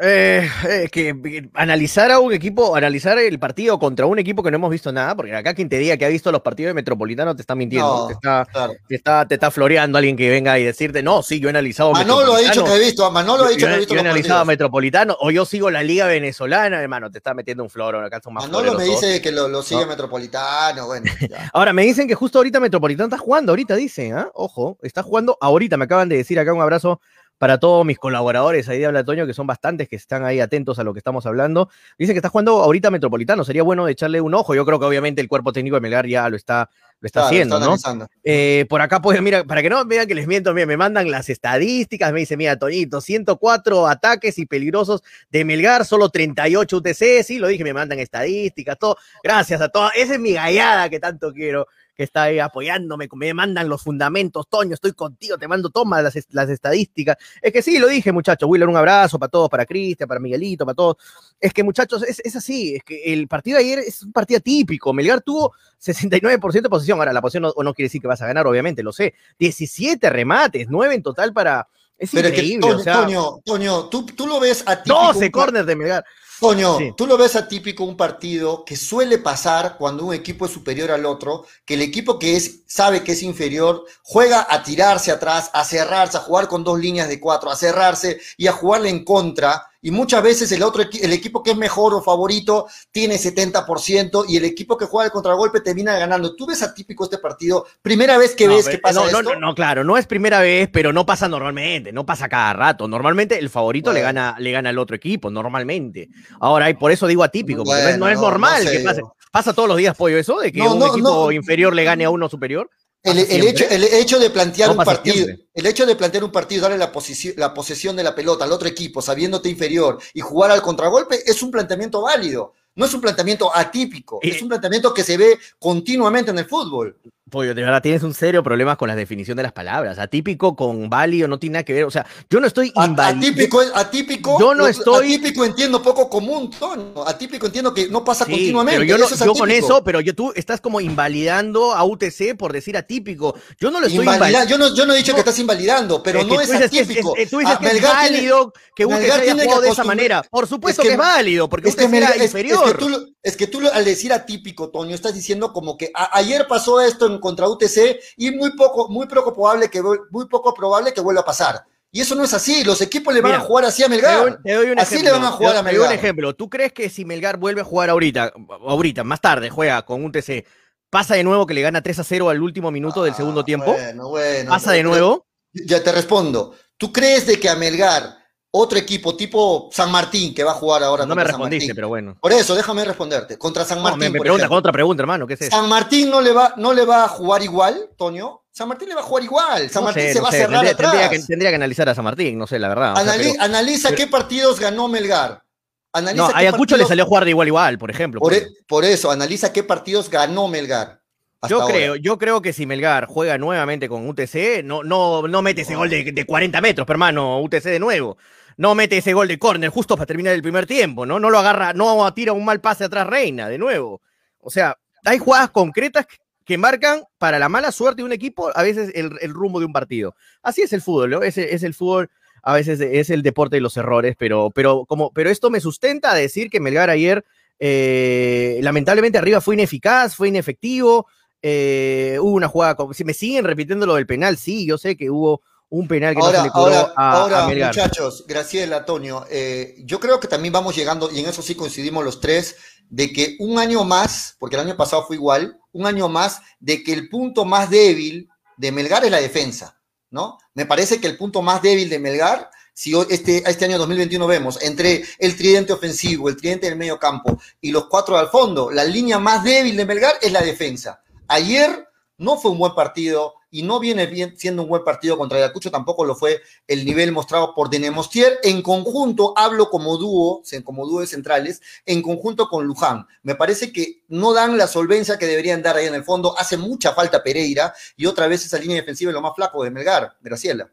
Eh, eh, que analizar a un equipo, analizar el partido contra un equipo que no hemos visto nada, porque acá quien te diga que ha visto los partidos de Metropolitano te está mintiendo, te, está, te, está, te está floreando alguien que venga y decirte, no, sí, yo he analizado Manolo ha dicho que he visto, Manolo ha dicho que he visto yo he analizado a Metropolitano, o yo sigo la liga venezolana, hermano, te está metiendo un floro, acá son más Manolo me dice que lo, sigue Metropolitano, bueno. [LAUGHS] Ahora, me dicen que justo ahorita Metropolitano está jugando, ahorita dicen, ¿ah? ojo, está jugando ahorita, me acaban de decir acá un abrazo para todos mis colaboradores ahí de Habla Toño, que son bastantes, que están ahí atentos a lo que estamos hablando. Dice que está jugando ahorita Metropolitano, sería bueno echarle un ojo. Yo creo que obviamente el cuerpo técnico de Melgar ya lo está, lo está haciendo, ¿no? Eh, por acá, pues, mira, para que no vean que les miento, me mandan las estadísticas, me dice, mira, Toñito, 104 ataques y peligrosos de Melgar, solo 38 UTC, sí, lo dije, me mandan estadísticas, todo. Gracias a todas, esa es mi gallada que tanto quiero que está ahí apoyándome, me mandan los fundamentos, Toño, estoy contigo, te mando todas las, las estadísticas. Es que sí, lo dije, muchachos, Willer, un abrazo para todos, para Cristian, para Miguelito, para todos. Es que, muchachos, es, es, así, es que el partido de ayer es un partido típico. Melgar tuvo 69% de posición, ahora la posición no, no quiere decir que vas a ganar, obviamente, lo sé. 17 remates, 9 en total para... Es increíble, Toño, Toño, Toño, ¿tú, tú lo ves a ti. 12 corners de Melgar. Toño, Sí. tú lo ves atípico un partido que suele pasar cuando un equipo es superior al otro, que el equipo que es, sabe que es inferior, juega a tirarse atrás, a cerrarse, a jugar con dos líneas de cuatro, a cerrarse y a jugarle en contra. Y muchas veces el otro el equipo que es mejor o favorito tiene 70% y el equipo que juega el contragolpe termina ganando. ¿Tú ves atípico este partido? Primera vez que No, ves que pasa no, no, esto. no, no, claro, no es primera vez, pero no pasa normalmente, no pasa cada rato. Normalmente el favorito le gana, le gana al otro equipo, normalmente. Ahora, y por eso digo atípico, porque no es- no, normal sé que pase. ¿Pasa todos los días, pollo, eso? De que un equipo inferior le gane a uno superior. El, el hecho, el hecho de plantear No un partido, siempre. el hecho de plantear un partido, darle la, posici- la posesión de la pelota al otro equipo, sabiéndote inferior y jugar al contragolpe, es un planteamiento válido. No es un planteamiento atípico, Y- es un planteamiento que se ve continuamente en el fútbol. Pollo, de verdad tienes un serio problema con la definición de las palabras. Atípico con válido no tiene nada que ver. O sea, yo no estoy invalidando. Atípico, atípico, Yo no estoy- atípico entiendo poco común, Toño. Atípico entiendo que no pasa Sí, continuamente. pero yo, no- eso yo con eso, pero yo, tú estás como invalidando a UTC por decir atípico. Yo no lo estoy Invalida- invalidando. yo, no, yo no he dicho No. que estás invalidando, pero Es que no es que atípico. es- tú dices Ah, que es tiene- válido que UTC haya que jugado de esa manera. Por supuesto Es que, que- es válido, porque Es que, UTC era Melgar- que inferior. tú, es que tú al decir atípico, Toño, estás diciendo como que a- ayer pasó esto en contra UTC y muy poco, muy poco probable que muy poco probable que vuelva a pasar. Y eso no es así. Los equipos le van Mira, a jugar así a Te doy, Melgar. te doy un Así ejemplo. le van a jugar te, a te doy un Melgar. ejemplo. ¿Tú crees que si Melgar vuelve a jugar ahorita, ahorita, más tarde, juega con un TC, pasa de nuevo que le gana 3 a 0 al último minuto del Ah, segundo tiempo? Bueno, bueno. ¿Pasa de nuevo? Ya te respondo. ¿Tú crees de que a Melgar, otro equipo tipo San Martín, que va a jugar ahora No me San respondiste, pero bueno. Por eso, déjame responderte. Contra San No, Martín, me, pregunta con otra pregunta, hermano. ¿Qué es eso? San Martín no le va, no le va a jugar igual, Toño. San Martín le va a jugar igual. San No Martín sé, se no va sé, a cerrar tendría, atrás. tendría que, tendría que analizar a San Martín, no sé, la verdad. o sea, Anali- pero- analiza pero- qué partidos ganó Melgar. Analiza no, a Ayacucho le salió a jugar de igual igual, por ejemplo. Por, pues. e- por eso, analiza qué partidos ganó Melgar. Yo ahora. creo, yo creo que si Melgar juega nuevamente con UTC, no, no, no mete ese gol de, de 40 metros, pero hermano, UTC de nuevo. No mete ese gol de córner justo para terminar el primer tiempo, ¿no? No lo agarra, no tira un mal pase atrás Reina, de nuevo. O sea, hay jugadas concretas que- marcan para la mala suerte de un equipo, a veces el, rumbo de un partido. Así es el fútbol, ¿no? Es, el fútbol, a veces es el deporte de los errores, pero, pero, como, pero esto me sustenta a decir que Melgar ayer, eh, lamentablemente arriba fue ineficaz, fue inefectivo, eh, hubo una jugada, si me siguen repitiendo lo del penal, sí, yo sé que hubo un penal que no se Ahora, le cobró ahora, a, ahora a Melgar. muchachos, Graciela, Antonio, eh, yo creo que también vamos llegando, y en eso sí coincidimos los tres, de que un año más, porque el año pasado fue igual, un año más de que el punto más débil de Melgar es la defensa, ¿no? Me parece que el punto más débil de Melgar, si este, este año 2021 vemos, entre el tridente ofensivo, el tridente del medio campo y los cuatro al fondo, la línea más débil de Melgar es la defensa. Ayer no fue un buen partido y no viene bien siendo un buen partido contra Ayacucho, tampoco lo fue el nivel mostrado por Denemostier. En conjunto, hablo como dúo, como dúo de centrales, en conjunto con Luján. Me parece que no dan la solvencia que deberían dar ahí en el fondo. Hace mucha falta Pereira y otra vez esa línea defensiva es lo más flaco de Melgar, Graciela.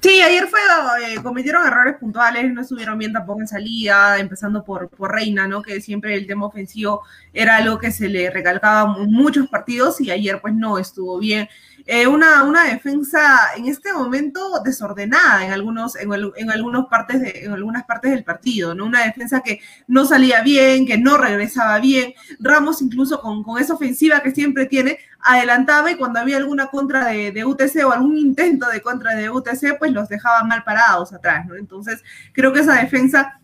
Sí, ayer fue, eh, cometieron errores puntuales, no estuvieron bien tampoco en salida, empezando por, por Reina, ¿no? Que siempre el tema ofensivo era algo que se le recalcaba en muchos partidos y ayer pues no estuvo bien. Eh, una, una defensa en este momento desordenada en algunos, en, algunos partes de, en algunas partes del partido, ¿no? Una defensa que no salía bien, que no regresaba bien. Ramos incluso con, con esa ofensiva que siempre tiene, adelantaba y cuando había alguna contra de, de UTC o algún intento de contra de UTC, pues los dejaba mal parados atrás, ¿no? Entonces, creo que esa defensa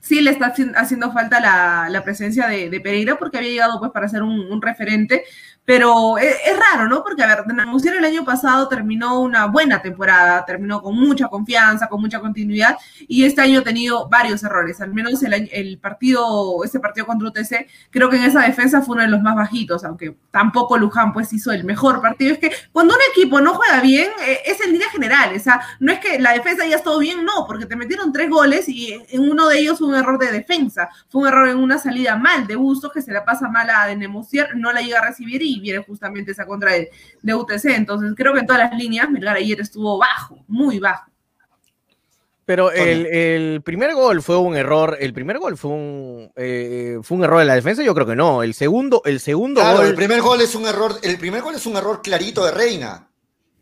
sí le está haci- haciendo falta la, la presencia de, Pereira porque había llegado pues para ser un referente, pero es, es raro, ¿no? Porque, a ver, Namusier el año pasado terminó una buena temporada, terminó con mucha confianza, con mucha continuidad, y este año ha tenido varios errores, al menos el, el partido, este partido contra UTC, creo que en esa defensa fue uno de los más bajitos, aunque tampoco Luján pues hizo el mejor partido. Es que cuando un equipo no juega bien, eh, es en línea general, o sea, no es que la defensa ya estuvo bien, no, porque te metieron tres goles y en uno de ellos fue un error de defensa, fue un error en una salida mal de Bustos que se la pasa mal a Denemusier, no la llega a recibir y viene justamente esa contra de, de UTC. Entonces creo que en todas las líneas Melgar ayer estuvo bajo, muy bajo. Pero el, el primer gol fue un error, el primer gol fue un, eh, fue un error de la defensa, yo creo que no. El segundo, el segundo Claro, gol. el primer gol es un error, el primer gol es un error clarito de Reina,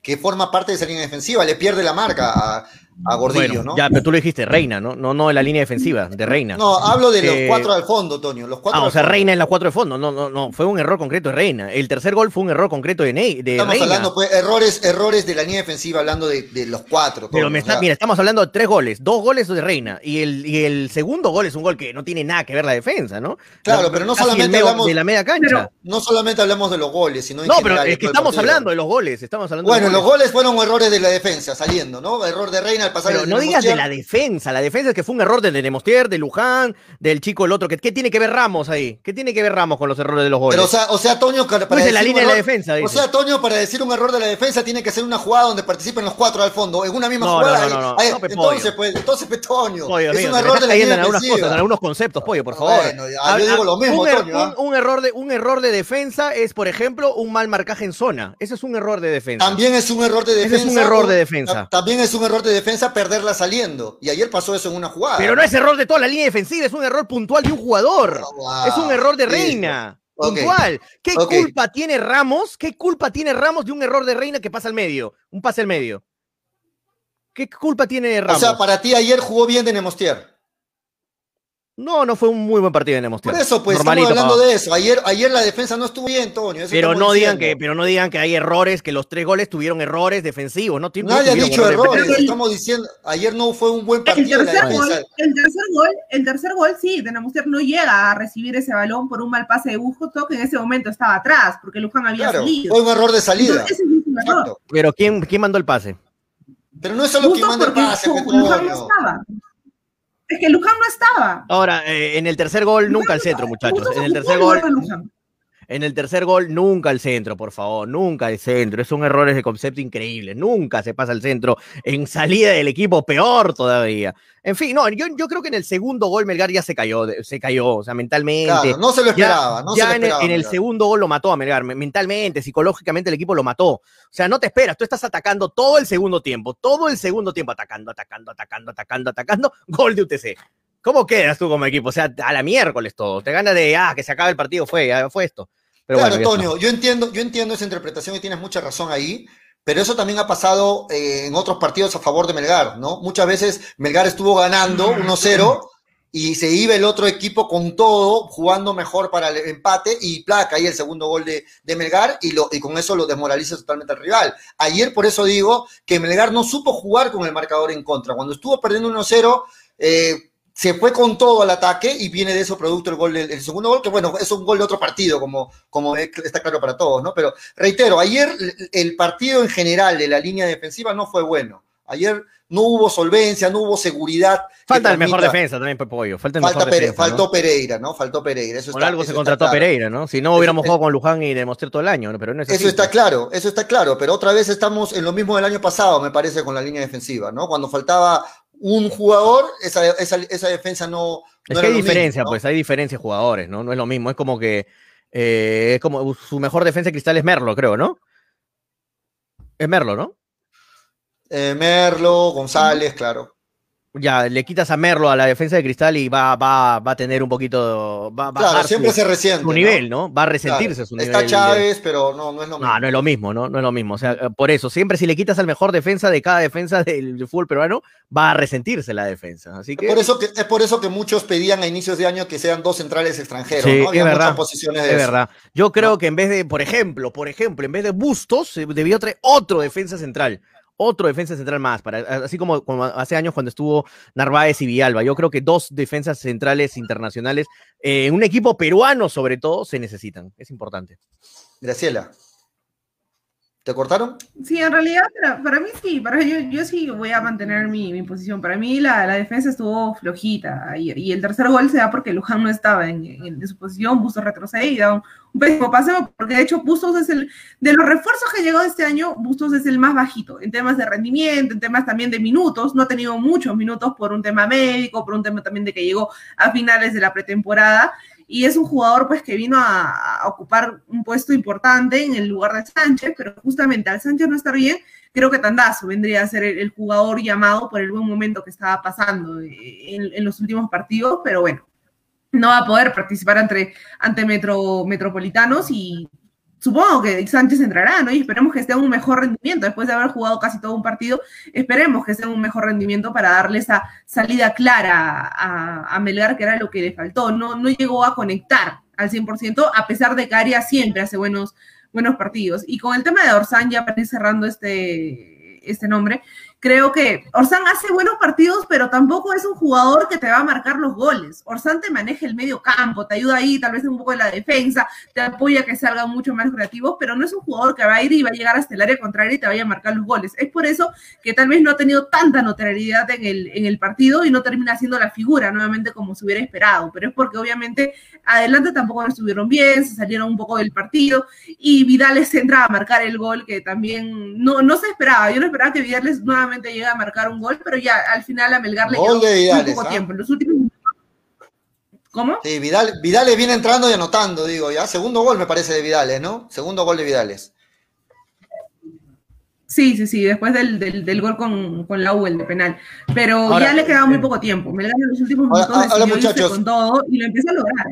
que forma parte de esa línea defensiva, le pierde la marca a, a Gordillo, Bueno, ¿no? Ya, pero tú lo dijiste, Reina, ¿no? No, no en la línea defensiva, de Reina. No, hablo de los Eh, cuatro al fondo, Toño. Los cuatro Ah, o sea, fondo. Reina en la cuatro de fondo. No, no, no. Fue un error concreto de Reina. El tercer gol fue un error concreto de, Ney, de Estamos Reina. hablando, pues, errores, errores de la línea defensiva, hablando de, de los cuatro. Pero me o está, sea, mira, estamos hablando de tres goles. Dos goles de Reina. Y el, y el segundo gol es un gol que no tiene nada que ver la defensa, ¿no? Claro, La- pero no solamente medio hablamos- de la media cancha. Pero- no solamente hablamos de los goles, sino en no, pero general es que estamos partido. hablando de los goles. Estamos hablando Bueno, de los goles fueron errores de la defensa, saliendo, ¿no? Error de Reina pasar Pero no digas de la defensa. La defensa es que fue un error de Nemostier, de Luján, del chico el otro. ¿Qué, qué tiene que ver Ramos ahí? ¿Qué tiene que ver Ramos con los errores de los goles? Pero, o sea, o sea, Toño, para Pues la decir de la O sea, Toño, para decir un error de la defensa tiene que ser una jugada donde participen los cuatro al fondo, en una misma No, jugada. no, no, no, ahí- no, pe, entonces, pues, entonces, pues, Toño, Pollo, es amigo, un error de la línea en algunas cosas, en algunos conceptos, pollo, por Ah, favor. bueno, yo digo lo mismo, un, er- Toño, ¿ah? un- un error de, un error de defensa es, por ejemplo, un mal marcaje en zona. Ese es un error de defensa. También es un error de Ese defensa. es un error de defensa. ta- También es un error de defensa perderla saliendo. Y ayer pasó eso en una jugada. Pero no es error de toda la línea defensiva, es un error puntual de un jugador. Oh, wow. Es un error de. Reina. Puntual. ¿Qué culpa tiene Ramos? ¿Qué culpa tiene Ramos de un error de Reina que pasa al medio? Un pase al medio. ¿Qué culpa tiene O Ramos? sea, para ti ayer jugó bien de Nemostier. No, no fue un muy buen partido de Nemostier. Por eso, pues, Normalito, estamos hablando de eso. Ayer, ayer la defensa no estuvo bien, Toño. eso Pero no, digan que, pero no digan que hay errores, que los tres goles tuvieron errores defensivos. No, no Nadie ha dicho errores defensivos. Estamos diciendo, ayer no fue un buen El partido de la tercer, gol, defensa. el tercer gol, el tercer gol, sí, de Nemostier no llega a recibir ese balón por un mal pase de Busco, que en ese momento estaba atrás, porque Luján había Claro, salido. fue un error de salida. Entonces, ese es un error. Pero ¿quién, ¿quién mandó el pase? Pero no es solo Justo quien manda el pase, Luján no estaba. Es que Luján no estaba. Ahora, eh, en el tercer gol, nunca al centro, muchachos. En el tercer gol, el. En el tercer gol, nunca al centro, por favor. Nunca al centro. Son errores de concepto increíbles. Nunca se pasa al centro. En salida del equipo, peor todavía. En fin, no, yo, yo creo que en el segundo gol Melgar ya se cayó, se cayó, o sea, mentalmente. Claro, no se lo Ya- esperaba. no ya se lo en, el, en el segundo gol lo mató a Melgar, me- mentalmente, psicológicamente el equipo lo mató. O sea, no te esperas, tú estás atacando todo el segundo tiempo, todo el segundo tiempo atacando, atacando, atacando, atacando, atacando, [LAUGHS] gol de UTC. ¿Cómo quedas tú como equipo? O sea, a la miércoles todo. Te ganas de, ah, que se acabe el partido, fue, fue esto. Pero claro, bueno. Toño, yo entiendo, yo entiendo esa interpretación y tienes mucha razón ahí, pero eso también ha pasado eh, en otros partidos a favor de Melgar, ¿no? Muchas veces Melgar estuvo ganando 1-0 y se iba el otro equipo con todo, jugando mejor para el empate y placa ahí el segundo gol de, de Melgar y, lo, y con eso lo desmoraliza totalmente al rival. Ayer por eso digo que Melgar no supo jugar con el marcador en contra. Cuando estuvo perdiendo 1-0, eh, se fue con todo al ataque y viene de eso producto el gol del el segundo gol, que bueno, es un gol de otro partido, como, como es- está claro para todos, ¿no? Pero reitero, ayer el- partido en general de la línea defensiva no fue bueno. Ayer no hubo solvencia, no hubo seguridad. Falta el mejor defensa también, Pepe Pollo. Falta el Falta mejor Pere- defensa. ¿no? faltó Pereira, ¿no? Faltó Pereira. Eso Por está- algo eso se contrató a claro. Pereira, ¿no? Si no hubiéramos jugado con Luján y demostré todo el año, ¿no? pero no es así. Eso está claro, eso está claro, pero otra vez estamos en lo mismo del año pasado, me parece, con la línea defensiva, ¿no? Cuando faltaba un jugador, esa, esa, esa defensa no. Es que hay mismo, diferencia, ¿no? pues hay diferencias de jugadores, ¿no? No es lo mismo, es como que eh, es como su mejor defensa de cristal es Merlo, creo, ¿no? Es Merlo, ¿no? Eh, Merlo, González, claro. Ya, le quitas a Merlo a la defensa de cristal y va, va, va a tener un poquito. Va, Claro, siempre su, se resiente. su nivel, ¿no? Va a resentirse Claro. su nivel. Está de- Chávez, pero no, no es lo mismo. No, no es lo mismo, ¿no? No es lo mismo. O sea, eh, por eso, siempre si le quitas al mejor defensa de cada defensa [LAUGHS] del, del fútbol peruano, va a resentirse la defensa. Así que. Es por, eso que, es por eso que muchos pedían a inicios de año que sean dos centrales extranjeros, Sí, ¿no? Había es verdad. posiciones de Es eso. verdad. Yo creo que en vez de, por ejemplo, por ejemplo, en vez de Bustos, se debió traer otro defensa central. Otro defensa central más, para, así como, hace años cuando estuvo Narváez y Villalba. Yo creo que dos defensas centrales internacionales, eh, un equipo peruano sobre todo, se necesitan. Es importante. Graciela. ¿Te cortaron? Sí, en realidad, para, mí sí, para yo, yo sí voy a mantener mi, mi posición. Para mí la, la defensa estuvo flojita. Y el tercer gol se da porque Luján no estaba en, su posición, Bustos retrocede y da un, un pésimo paseo, porque de hecho Bustos es el, de los refuerzos que llegó este año, Bustos es el más bajito, en temas de rendimiento, en temas también de minutos, no ha tenido muchos minutos por un tema médico, por un tema también de que llegó a finales de la pretemporada, y es un jugador pues que vino a, a ocupar un puesto importante en el lugar de Sánchez, pero justamente al Sánchez no estar bien, creo que Tandazo vendría a ser el, el jugador llamado por el buen momento que estaba pasando eh, en, en los últimos partidos, pero bueno, no va a poder participar ante, ante Metro, Metropolitanos y supongo que Sánchez entrará, ¿no? Y esperemos que esté en un mejor rendimiento. Después de haber jugado casi todo un partido, esperemos que esté en un mejor rendimiento para darle esa salida clara a, Melgar, que era lo que le faltó. No, no llegó a conectar al 100%, a pesar de que Arias siempre hace buenos, buenos partidos. Y con el tema de Orsán, ya para ir cerrando este, este nombre, creo que Orsán hace buenos partidos, pero tampoco es un jugador que te va a marcar los goles. Orsán te maneja el medio campo, te ayuda ahí, tal vez un poco en la defensa, te apoya que salgan mucho más creativos, pero no es un jugador que va a ir y va a llegar hasta el área contraria y te vaya a marcar los goles. Es por eso que tal vez no ha tenido tanta notoriedad en el, en el partido y no termina siendo la figura nuevamente como se hubiera esperado, pero es porque obviamente adelante tampoco no estuvieron bien, se salieron un poco del partido y Vidal les entra a marcar el gol que también no, no se esperaba. Yo no esperaba que Vidal les nuevamente llega a marcar un gol, pero ya al final a Melgar le quedó muy poco ¿ah? tiempo. En los últimos ¿Cómo? Sí, Vidal, Vidal viene entrando y anotando, digo, ya. Segundo gol me parece de Vidales, ¿no? Segundo gol de Vidales. Sí, sí, sí, después del, del, gol con, con, la U, el de penal. Pero ya le quedaba muy poco tiempo. Melgar en los últimos minutos con todo y lo empieza a lograr.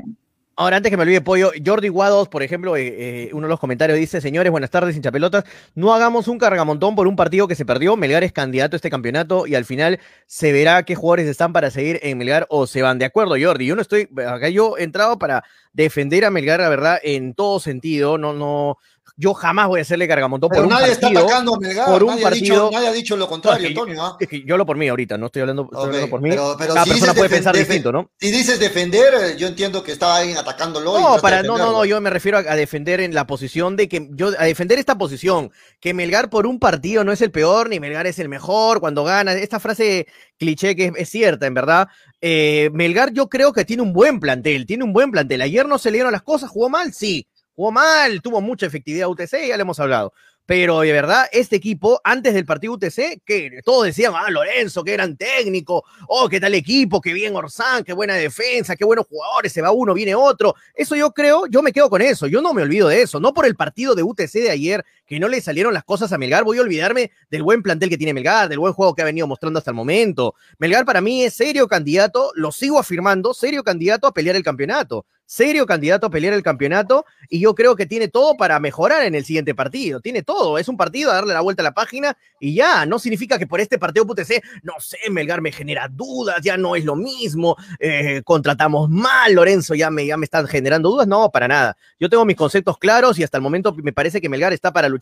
Ahora, antes que me olvide, Pollo, Jordi Guados, por ejemplo, eh, eh, uno de los comentarios dice, señores, buenas tardes, hinchapelotas, no hagamos un cargamontón por un partido que se perdió, Melgar es candidato a este campeonato y al final se verá qué jugadores están para seguir en Melgar o se van. De acuerdo, Jordi, yo no estoy, acá yo he entrado para defender a Melgar, la verdad, en todo sentido, no, no, yo jamás voy a hacerle cargamontón por un nadie partido. está atacando a Melgar, por un nadie, partido, ha dicho, nadie ha dicho lo contrario, Antonio. ¿ah? Es que yo lo por mí ahorita, no estoy hablando, estoy hablando por mí. Pero, Cada si persona puede pensar distinto, ¿no? Si dices defender, yo entiendo que estaba ahí atacándolo. No, para, no, no, no, yo me refiero a, a, defender en la posición de que, yo, a defender esta posición, que Melgar por un partido no es el peor, ni Melgar es el mejor cuando gana. Esta frase cliché que es, cierta, en verdad. Eh, Melgar yo creo que tiene un buen plantel, tiene un buen plantel. Ayer no se le dieron las cosas, jugó mal, sí Jugó mal, tuvo mucha efectividad UTC, ya le hemos hablado. Pero de verdad, este equipo, antes del partido UTC, que todos decían, ah, Lorenzo, qué gran técnico, oh, qué tal equipo, qué bien Orsán, qué buena defensa, qué buenos jugadores, se va uno, viene otro. Eso yo creo, yo me quedo con eso, yo no me olvido de eso, no por el partido de UTC de ayer, que no le salieron las cosas a Melgar, voy a olvidarme del buen plantel que tiene Melgar, del buen juego que ha venido mostrando hasta el momento. Melgar para mí es serio candidato, lo sigo afirmando, serio candidato a pelear el campeonato serio candidato a pelear el campeonato y yo creo que tiene todo para mejorar en el siguiente partido. Tiene todo. Es un partido a darle la vuelta a la página y ya. No significa que por este partido PUTC, no sé, Melgar me genera dudas, ya no es lo mismo. Eh, contratamos mal, Lorenzo ya me, ya me están generando dudas. No, para nada. Yo tengo mis conceptos claros y hasta el momento me parece que Melgar está para luchar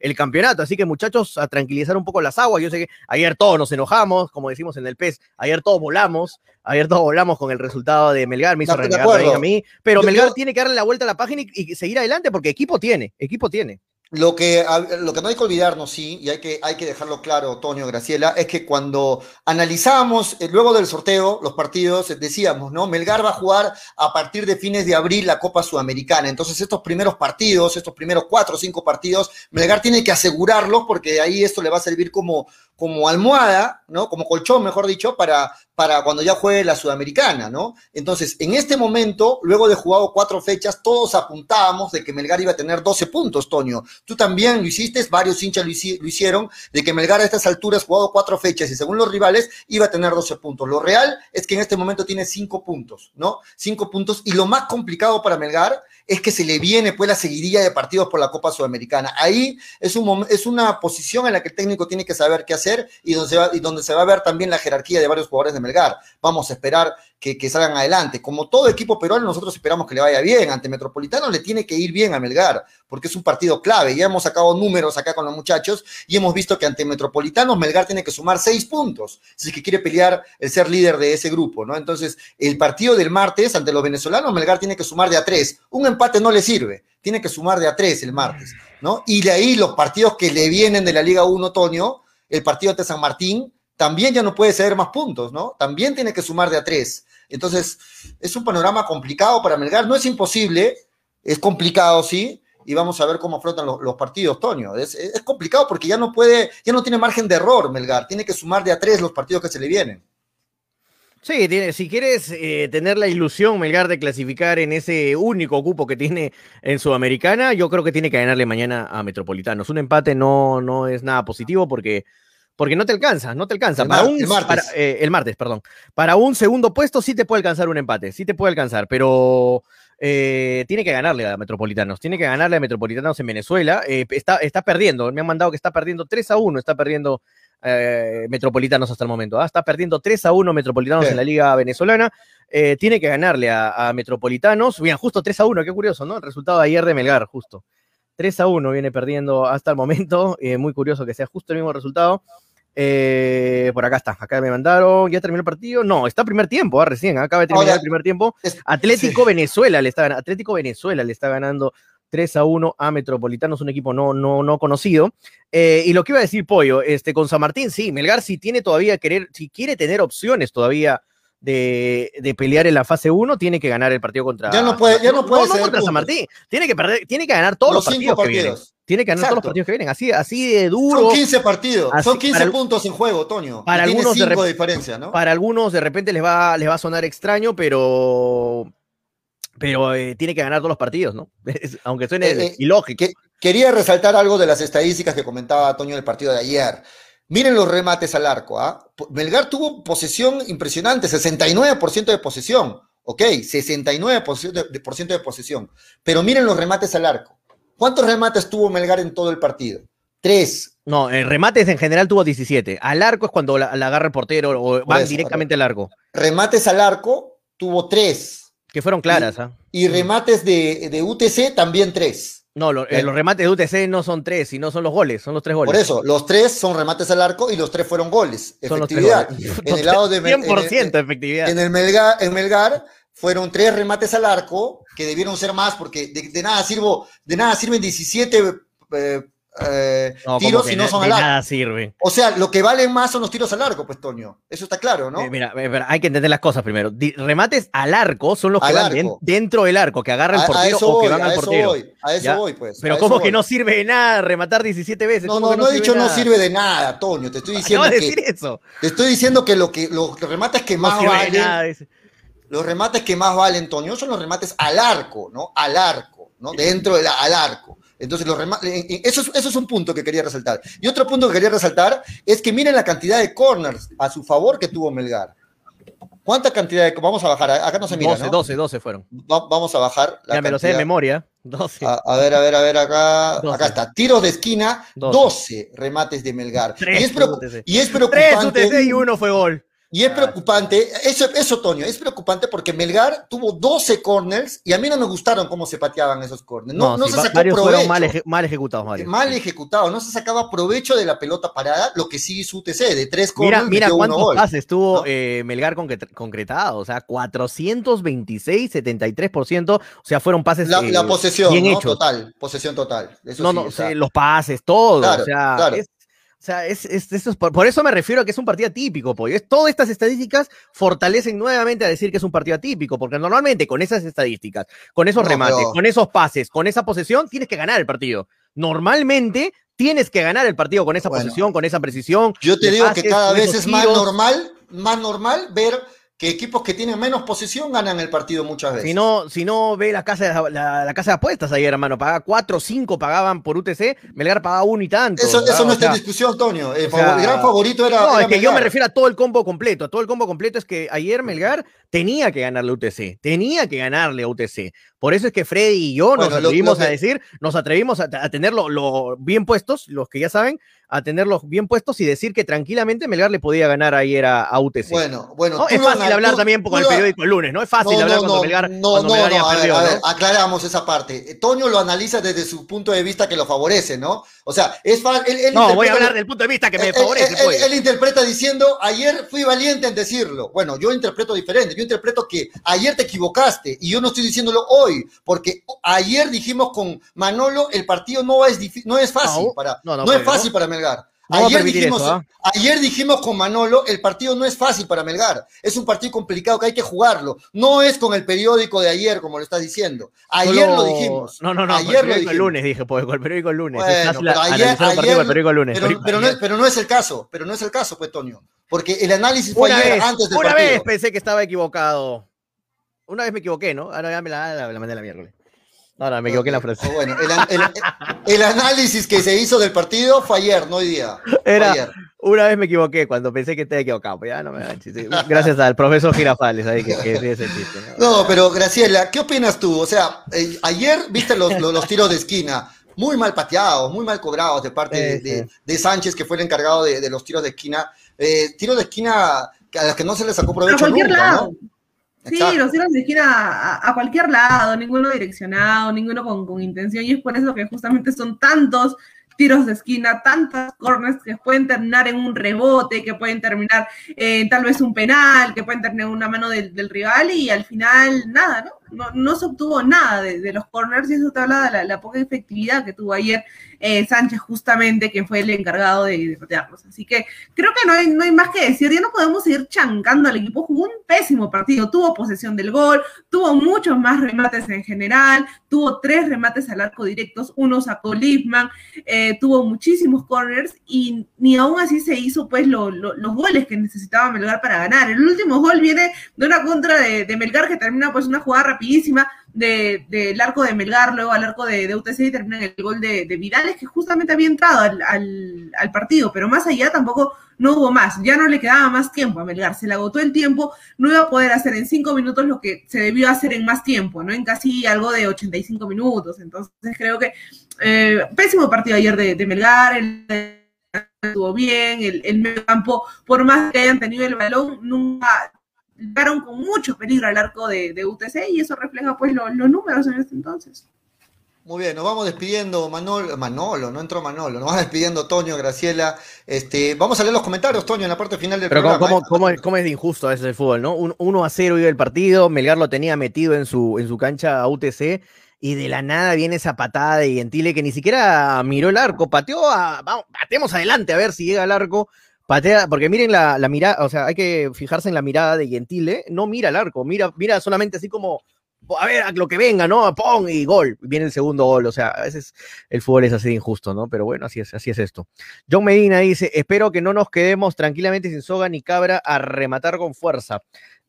el campeonato. Así que muchachos, a tranquilizar un poco las aguas. Yo sé que ayer todos nos enojamos, como decimos en el PES, ayer todos volamos. Ayer todos volamos con el resultado de Melgar, me hizo renegar a mí. Pero Melgar tiene que darle la vuelta a la página y, seguir adelante porque equipo tiene, equipo tiene. Lo que, lo que no hay que olvidarnos, sí, y hay que, hay que dejarlo claro, Toño, Graciela, es que cuando analizábamos eh, luego del sorteo los partidos, eh, decíamos, ¿no? Melgar va a jugar a partir de fines de abril la Copa Sudamericana. Entonces, estos primeros partidos, estos primeros cuatro o cinco partidos, Melgar tiene que asegurarlos porque de ahí esto le va a servir como, como almohada, ¿no? Como colchón, mejor dicho, para, para cuando ya juegue la Sudamericana, ¿no? Entonces, en este momento, luego de jugado cuatro fechas, todos apuntábamos de que Melgar iba a tener 12 puntos, Toño. Tú también lo hiciste, varios hinchas lo, hicieron, de que Melgar a estas alturas, jugado cuatro fechas y según los rivales, iba a tener 12 puntos. Lo real es que en este momento tiene cinco puntos, ¿no? Cinco puntos. Y lo más complicado para Melgar es que se le viene pues la seguidilla de partidos por la Copa Sudamericana. Ahí es, un, es una posición en la que el técnico tiene que saber qué hacer y donde, se va, y donde se va a ver también la jerarquía de varios jugadores de Melgar. Vamos a esperar que, salgan adelante. Como todo equipo peruano, nosotros esperamos que le vaya bien. Ante Metropolitano le tiene que ir bien a Melgar, porque es un partido clave. Ya hemos sacado números acá con los muchachos y hemos visto que ante Metropolitano Melgar tiene que sumar seis puntos, si es que quiere pelear el ser líder de ese grupo, ¿no? Entonces, el partido del martes ante los venezolanos, Melgar tiene que sumar de a tres. Un empate no le sirve, tiene que sumar de a tres el martes, ¿no? Y de ahí los partidos que le vienen de la Liga 1 otoño, el partido ante San Martín, también ya no puede ceder más puntos, ¿no? También tiene que sumar de a tres. Entonces, es un panorama complicado para Melgar. No es imposible, es complicado, sí, y vamos a ver cómo afrontan los, partidos, Tonio. Es, complicado porque ya no puede, ya no tiene margen de error Melgar, tiene que sumar de a tres los partidos que se le vienen. Sí, si quieres eh, tener la ilusión, Melgar, de clasificar en ese único cupo que tiene en Sudamericana, yo creo que tiene que ganarle mañana a Metropolitanos. Un empate no, no es nada positivo porque porque no te alcanza, no te alcanza. El, un, martes. Eh, el martes, perdón. Para un segundo puesto sí te puede alcanzar un empate, sí te puede alcanzar, pero eh, tiene que ganarle a Metropolitanos, tiene que ganarle a Metropolitanos en Venezuela. Eh, está, está perdiendo, me han mandado que está perdiendo 3 a 1, está perdiendo eh, Metropolitanos hasta el momento. ¿ah? Está perdiendo 3 a 1 Metropolitanos Sí. en la Liga Venezolana. Tiene que ganarle a, a Metropolitanos. Bien, justo 3 a 1, qué curioso, ¿no? El resultado de ayer de Melgar, justo. 3 a 1 viene perdiendo hasta el momento. muy curioso que sea justo el mismo resultado. Eh, por acá está, acá me mandaron. ¿Ya terminó el partido? No, está primer tiempo, ah, recién. Acaba de terminar Ahora, el primer tiempo. Atlético Venezuela le está ganando. Atlético Venezuela le está ganando 3 a 1 a Metropolitanos, un equipo no, no, no conocido. Eh, y lo que iba a decir Pollo, este, con San Martín, sí, Melgar si tiene todavía querer, si quiere tener opciones todavía de, de pelear en la fase 1, tiene que ganar el partido contra. Ya no puede- ya no puede no, contra San. Martín. Tiene que perder, tiene que ganar todos los, los cinco partidos, que vienen. Tiene que ganar todos los partidos que vienen. Así, así de duro. Son 15 partidos, Así- son 15 para el- puntos en juego, Toño. para y tiene algunos de 5 rep- de diferencia, ¿no? Para algunos de repente les va, les va a sonar extraño, pero, pero eh, tiene que ganar todos los partidos, ¿no? [LAUGHS] Aunque suene Eh, eh, ilógico. que- quería resaltar algo de las estadísticas que comentaba Toño del partido de ayer. Miren los remates al arco. ¿ah? Melgar tuvo posesión impresionante, 69% de posesión. Ok, 69% de, de, de posesión. Pero miren los remates al arco. ¿Cuántos remates tuvo Melgar en todo el partido? Tres. No, en remates en general tuvo 17. Al arco es cuando la, la agarra el portero o van eso, directamente al arco. Remates al arco tuvo tres. Que fueron claras, ¿ah? Y remates de, de UTC también tres. No, lo- eh, Eh. los remates de UTC no son tres, sino son los goles, son los tres goles. Por eso, los tres son remates al arco y los tres fueron goles. Son los tres Efectividad. goles. En el lado de [LAUGHS] Mel- en el- 100% efectividad. En el Melgar, en Melgar fueron tres remates al arco, que debieron ser más, porque de, de nada sirvo, de nada sirven 17 eh, eh, No, tiros si no son de al arco. nada sirve. O sea, lo que valen más son los tiros al arco, pues, Toño. Eso está claro, ¿no? Eh, mira, hay que entender las cosas primero. Remates al arco son los que van den- dentro del arco, que agarra el a, a portero o voy, que van al portero. voy, a eso ¿Ya? voy, pues. Pero ¿cómo que no sirve de nada rematar 17 veces? No, ¿Cómo no, no he dicho de no nada? sirve de nada, Toño. Te estoy diciendo de que, decir eso. te estoy diciendo que lo que los remates que No más de valen, nada. Los remates que más valen, Toño, son los remates al arco, ¿no? Al arco, ¿no? Dentro del al arco. Entonces, los rema- eh, eh, eso, es, eso es un punto que quería resaltar. Y otro punto que quería resaltar es que miren la cantidad de corners a su favor que tuvo Melgar. ¿Cuánta cantidad de... Vamos a bajar, acá no se mira, 12, ¿no? 12, 12 fueron. Va- vamos a bajar la Ya me lo sé de memoria. 12. A, a ver, a ver, a ver, acá, 12. acá está. Tiros de esquina, 12. 12 remates de Melgar. Tres y, es preocu- UTC. y es 3 preocupante. UTC y uno fue gol. Y es preocupante, eso, eso, Toño, es preocupante porque Melgar tuvo 12 corners y a mí no me gustaron cómo se pateaban esos corners. No, no se sacó varios provecho. fueron mal, eje- mal ejecutados, varios. mal ejecutado, no se sacaba provecho de la pelota parada, lo que sí hizo UTC, de tres Mira, corners, mira uno cuántos gol. pases tuvo ¿no? eh, Melgar concret- concretado, o sea, 426, 73%, o sea, fueron pases La, eh, la posesión, bien ¿no? hechos. Total, posesión total. Eso no, sí, no, o sea, los pases, todo, Claro, o sea, claro. es, o sea, es, es- eso es por, por eso me refiero a que es un partido atípico, pollo. Es, todas estas estadísticas fortalecen nuevamente a decir que es un partido atípico, porque normalmente con esas estadísticas, con esos No, remates, pero- con esos pases, con esa posesión, tienes que ganar el partido. Normalmente tienes que ganar el partido con esa Bueno. posesión, con esa precisión. Yo te digo que cada vez es más normal, más normal ver que equipos que tienen menos posesión ganan el partido muchas veces. Si no, si no ve la casa, de, la, la casa de apuestas ayer, hermano, pagaba 4 o 5 pagaban por UTC, Melgar pagaba uno y tanto. Eso, eso no O está en discusión, Toño. El, sea, gran favorito era. No, era es que yo me refiero a todo el combo completo. Todo el combo completo es que ayer Melgar tenía que ganarle a UTC. Tenía que ganarle a UTC. Por eso es que Freddy y yo nos lo- atrevimos lo que- a decir, nos atrevimos a, a tenerlo lo bien puestos, los que ya saben, a tenerlos bien puestos y decir que tranquilamente Melgar le podía ganar ayer a, a UTC. Bueno, bueno. ¿no? Es fácil hablar tú- también con el periódico el lunes, ¿no? Es fácil No, hablar no, cuando no, Melgar, no, cuando no, Melgar no, ya a ver, perdió, a ¿no? ver, aclaramos esa parte. Eh, Toño lo analiza desde su punto de vista que lo favorece, ¿no? O sea, es fácil. él- él No, voy a hablar del punto de vista que me él- favorece, él- pues. él- interpreta diciendo, ayer fui valiente en decirlo. Bueno, yo interpreto diferente. Yo interpreto que ayer te equivocaste y yo no estoy diciéndolo hoy, porque ayer dijimos con Manolo, el partido no es, no es fácil No, para, no, no, no, es fácil para Melgar. A ayer, dijimos, eso, ¿ah? ayer dijimos con Manolo, el partido no es fácil para Melgar. Es un partido complicado que hay que jugarlo. No es con el periódico de ayer, como lo estás diciendo. Ayer Solo- lo dijimos. No, no, no, Ayer el lo el lunes, dije, pues, con el periódico el lunes. Bueno, pero a- ayer- analizar un partido ayer- con el periódico el lunes. Pero, pero no es, pero no es el caso, pero no es el caso, pues, Toño. Porque el análisis fue una ayer, vez, antes del una partido. vez pensé que estaba equivocado. Una vez me equivoqué, ¿no? Ahora ya me la, la, la mandé a la miércoles. No, no, me equivoqué en la frase. Bueno, el, an- el- el análisis que se hizo del partido fue ayer, no hoy día. Era, ayer. una vez me equivoqué cuando pensé que estaba equivocado, pero ya no me. Gracias al profesor Girafales ahí que, que sí ese chiste. ¿no? No, pero Graciela, ¿qué opinas tú? O sea, eh, ayer viste los, los, los tiros de esquina, muy mal pateados, muy mal cobrados de parte de, Sí, de- Sánchez, que fue el encargado de, de los tiros de esquina. Eh, tiros de esquina a los que no se les sacó provecho nunca, lado. ¿no? Sí, Exacto. los tiros de esquina a, a cualquier lado, ninguno direccionado, ninguno con, con intención, y es por eso que justamente son tantos tiros de esquina, tantas corners que pueden terminar en un rebote, que pueden terminar en tal vez un penal, que pueden terminar en una mano del, del rival, y al final nada, ¿no? No, no se obtuvo nada de, los corners, y eso te habla de la, poca efectividad que tuvo ayer eh, Sánchez, justamente, que fue el encargado de, patearlos. Así que creo que no hay, no hay más que decir, ya no podemos seguir chancando al equipo, jugó un pésimo partido, tuvo posesión del gol, tuvo muchos más remates en general, tuvo tres remates al arco directos, uno sacó Liefman, eh, tuvo muchísimos corners y ni aún así se hizo pues lo- los goles que necesitaba Melgar para ganar. El último gol viene de una contra de, de Melgar que termina pues una jugada rapidísima de- del arco de Melgar, luego al arco de, de UTC y termina en el gol de, de Vidales que justamente había entrado al, partido, pero más allá tampoco no hubo más, ya no le quedaba más tiempo a Melgar, se le agotó el tiempo, no iba a poder hacer en cinco minutos lo que se debió hacer en más tiempo, ¿no? En casi algo de 85 minutos. Entonces creo que eh, pésimo partido ayer de, de Melgar, el estuvo bien, el, el medio campo, por más que hayan tenido el balón, nunca llegaron con mucho peligro al arco de, de UTC y eso refleja pues lo- los números en este entonces. Muy bien, nos vamos despidiendo, Manolo, Manolo, no entró Manolo, nos vamos despidiendo, Toño, Graciela. Este, vamos a leer los comentarios, Toño, en la parte final del Pero ¿cómo, programa. cómo, cómo es, cómo es de injusto a veces el fútbol, ¿no? Un 1 a 0 iba el partido, Melgar lo tenía metido en su, en su cancha a UTC y de la nada viene esa patada de Gentile que ni siquiera miró el arco, pateó a, vamos, pateemos adelante a ver si llega al arco, patea, porque miren la, la mirada, o sea, hay que fijarse en la mirada de Gentile, no mira el arco, mira, mira solamente así como, a ver, a lo que venga, ¿no? Pong y gol, viene el segundo gol, o sea, a veces el fútbol es así de injusto, ¿no? Pero bueno, así es, así es esto. John Medina dice, espero que no nos quedemos tranquilamente sin soga ni cabra a rematar con fuerza.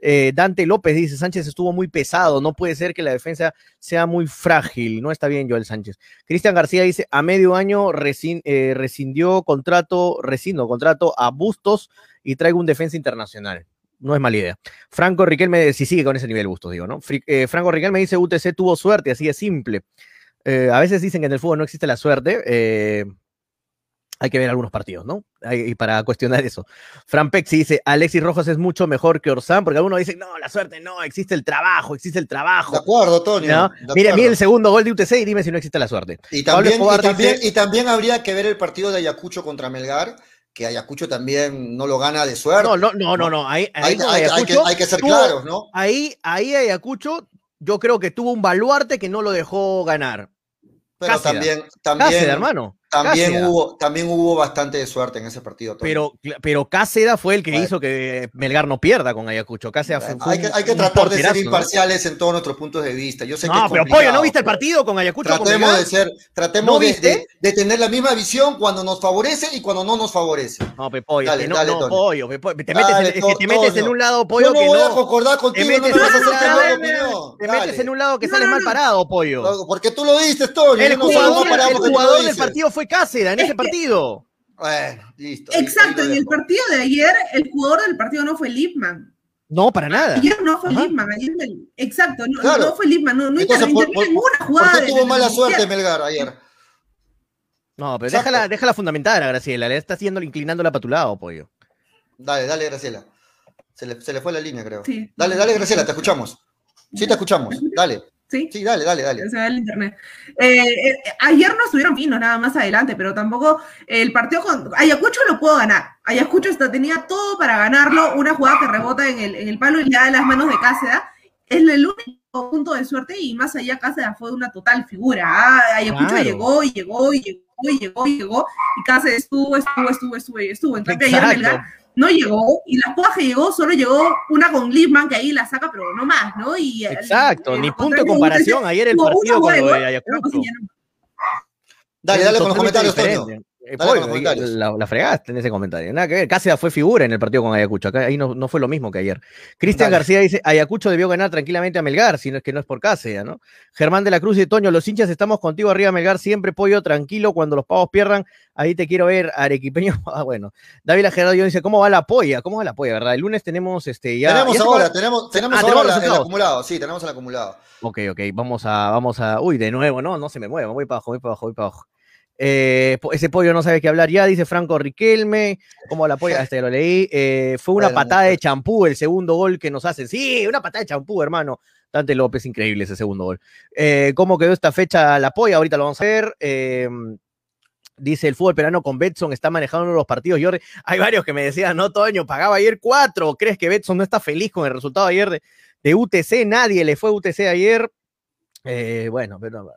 Eh, Dante López dice, Sánchez estuvo muy pesado, no puede ser que la defensa sea muy frágil, no está bien Joel Sánchez. Cristian García dice, a medio año eh, rescindió contrato, rescindo contrato a Bustos y traigo un defensa internacional. No es mala idea. Franco Riquelme, si sigue con ese nivel Bustos, digo, ¿no? Eh, Franco Riquelme dice, UTC tuvo suerte, así de simple. A veces dicen que en el fútbol no existe la suerte. Hay que ver algunos partidos, ¿no? Y para cuestionar eso. Fran Pexi dice, Alexis Rojas es mucho mejor que Orsán, porque algunos dicen, no, la suerte no, existe el trabajo, existe el De trabajo. acuerdo, Toño. ¿no? de Mire, acuerdo. mire el segundo gol de UTC y dime si no existe la suerte. Y también, Escobar y, también, dice- y también habría que ver el partido de Ayacucho contra Melgar, que Ayacucho también no lo gana de suerte. No, no, no, no, no. Ahí, ahí hay, que, Ayacucho hay que ser tuvo- claros, ¿no? Ahí, ahí Ayacucho, yo creo que tuvo un baluarte que no lo dejó ganar. Pero Cáceres. también, también, Cáceres, hermano. También hubo, también hubo bastante de suerte en ese partido. Pero, pero Cáceres fue el que hizo que Melgar no pierda con Ayacucho. Cáceres fue, fue hay que, hay que tratar de ser imparciales en todos nuestros puntos de vista. Yo sé que No, es pero pollo, ¿no viste el partido con Ayacucho? Tratemos de ser, tratemos ¿No de, viste? de- de tener la misma visión cuando nos favorece y cuando no nos favorece. No, pe, pollo, Dale, que no, dale, no, Toño. pollo, pe, pollo, te metes, Dale, en, que te metes en un lado, pollo, Yo no que voy a concordar contigo, no me metes vas a hacer opinión. Te metes en un lado que sales mal parado, pollo. Porque tú lo dices, Toño. El jugador, del partido fue Cáceres en ese que- partido. Bueno, listo. ahí- ahí Exacto, en el partido de ayer, el jugador del partido no fue Lipman. No, para nada. Ayer no fue Ajá. Lipman, ayer el- exacto, no, Claro. no fue Lipman, no, no Entonces, intervino por- en por- ninguna ¿Por jugada. qué de- tuvo mala suerte Melgar ayer? No, pero Exacto. déjala, déjala fundamentar a Graciela. Le está haciendo inclinándola para tu lado, pollo. Dale, dale, Graciela. Se le, se le fue la línea, creo. Sí. Dale, dale, Graciela, te escuchamos. Sí, te escuchamos. Dale. Sí. Sí, dale, dale, dale. se ve el internet. Eh, eh, ayer no estuvieron finos nada más adelante, pero tampoco el partido con Ayacucho lo puedo ganar. Ayacucho hasta tenía todo para ganarlo, una jugada que rebota en el, en el palo y le da las manos de Cáceres. Es el único punto de suerte y más allá Cáceres fue una total figura. Ah, Ayacucho Claro. llegó y llegó y llegó y llegó y llegó y Cáceres estuvo, estuvo, estuvo, estuvo estuvo. En cambio ayer. Melgar no llegó y las jugadas que llegó solo llegó una con Lipman que ahí la saca pero no más, ¿no? Y Exacto, el- ni punto de comparación. Ayer el partido con lo de Ayacucho. Dale, dale con los comentarios, Toño. Eh, los comentarios. la, la fregaste en ese comentario. Nada que ver. Cáceres fue figura en el partido con Ayacucho. Acá ahí no, no fue lo mismo que ayer. Cristian. García dice: Ayacucho debió ganar tranquilamente a Melgar, si no es que no es por Cáceres, ¿no? Germán de la Cruz y Toño, los hinchas estamos contigo arriba, Melgar. Siempre pollo tranquilo cuando los pavos pierdan. Ahí te quiero ver, Arequipeño. [LAUGHS] Ah, bueno. David Gerardo dice: ¿Cómo va la polla? ¿Cómo va la polla, verdad? El lunes tenemos este ya. tenemos ya ahora, acaba- tenemos, tenemos Ah, ahora tenemos el acumulado, sí, tenemos el acumulado. Ok, ok, vamos a, vamos a. Uy, de nuevo, no, no se me mueva, voy para abajo, voy para abajo, voy para abajo. Eh, ese pollo no sabe qué hablar ya, dice Franco Riquelme. ¿Cómo la polla? Hasta ya lo leí. Eh, fue una patada de champú el segundo gol que nos hacen. Sí, una patada de champú, hermano. Dante López, increíble ese segundo gol. Eh, ¿Cómo quedó esta fecha la polla? Ahorita lo vamos a ver. Eh, Dice el fútbol peruano con Betson está manejando los partidos. Jordi, hay varios que me decían, no, Toño, pagaba ayer cuatro. ¿Crees que Betson no está feliz con el resultado ayer de, de UTC? Nadie le fue a UTC ayer. Bueno, pero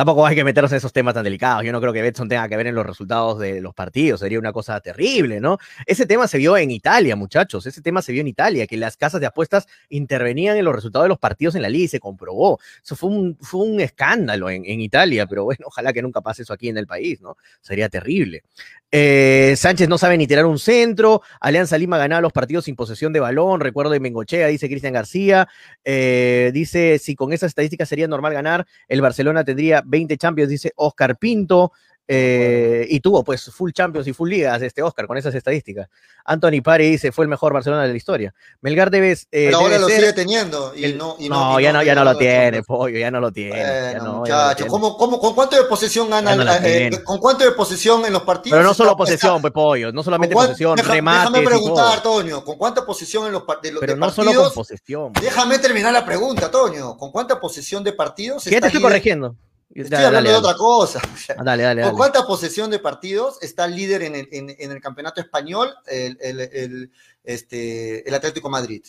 tampoco hay que meternos en esos temas tan delicados. Yo no creo que Betson tenga que ver en los resultados de los partidos. Sería una cosa terrible, ¿no? Ese tema se vio en Italia, muchachos. Ese tema se vio en Italia, que las casas de apuestas intervenían en los resultados de los partidos en la liga y se comprobó. Eso fue un, fue un escándalo en, en Italia, pero bueno, ojalá que nunca pase eso aquí en el país, ¿no? Sería terrible. Eh, Sánchez no sabe ni tirar un centro. Alianza Lima ganaba los partidos sin posesión de balón. Recuerdo de Mengochea, dice Cristian García. Eh, dice: si con esas estadísticas sería normal ganar, el Barcelona tendría 20 Champions, dice Oscar Pinto. Eh, y tuvo pues full Champions y full ligas este Oscar con esas estadísticas. Anthony Pari dice fue el mejor Barcelona de la historia. Melgar debes, eh, Pero ahora debe lo ser sigue teniendo. Y el- no, y no, y ya no, ya no lo tiene, pollo, ya no lo tiene. Bueno, no, ya no lo muchachos, tiene. ¿cómo, cómo, con cuánto de posesión gana? No la eh. ¿Con cuánto de posesión en los partidos? Pero no solo está- posesión, está- pues pollo, no solamente posesión, deja- remates Déjame preguntar. Toño, ¿con cuánta posesión en los de, los- Pero de no solo con posesión. pues. Déjame terminar la pregunta, Toño. ¿Con cuánta posesión de partidos? ¿Qué te estoy corrigiendo? Estoy Dale, hablando dale, de otra cosa. [LAUGHS] Ah, Dale, dale, ¿Con cuánta posesión de partidos está el líder en el, en, en el campeonato español, el, el, el, este, el Atlético Madrid?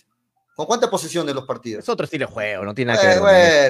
¿Con cuánta posesión de los partidos? Es otro estilo de juego, no tiene nada que Eh, ver. eso.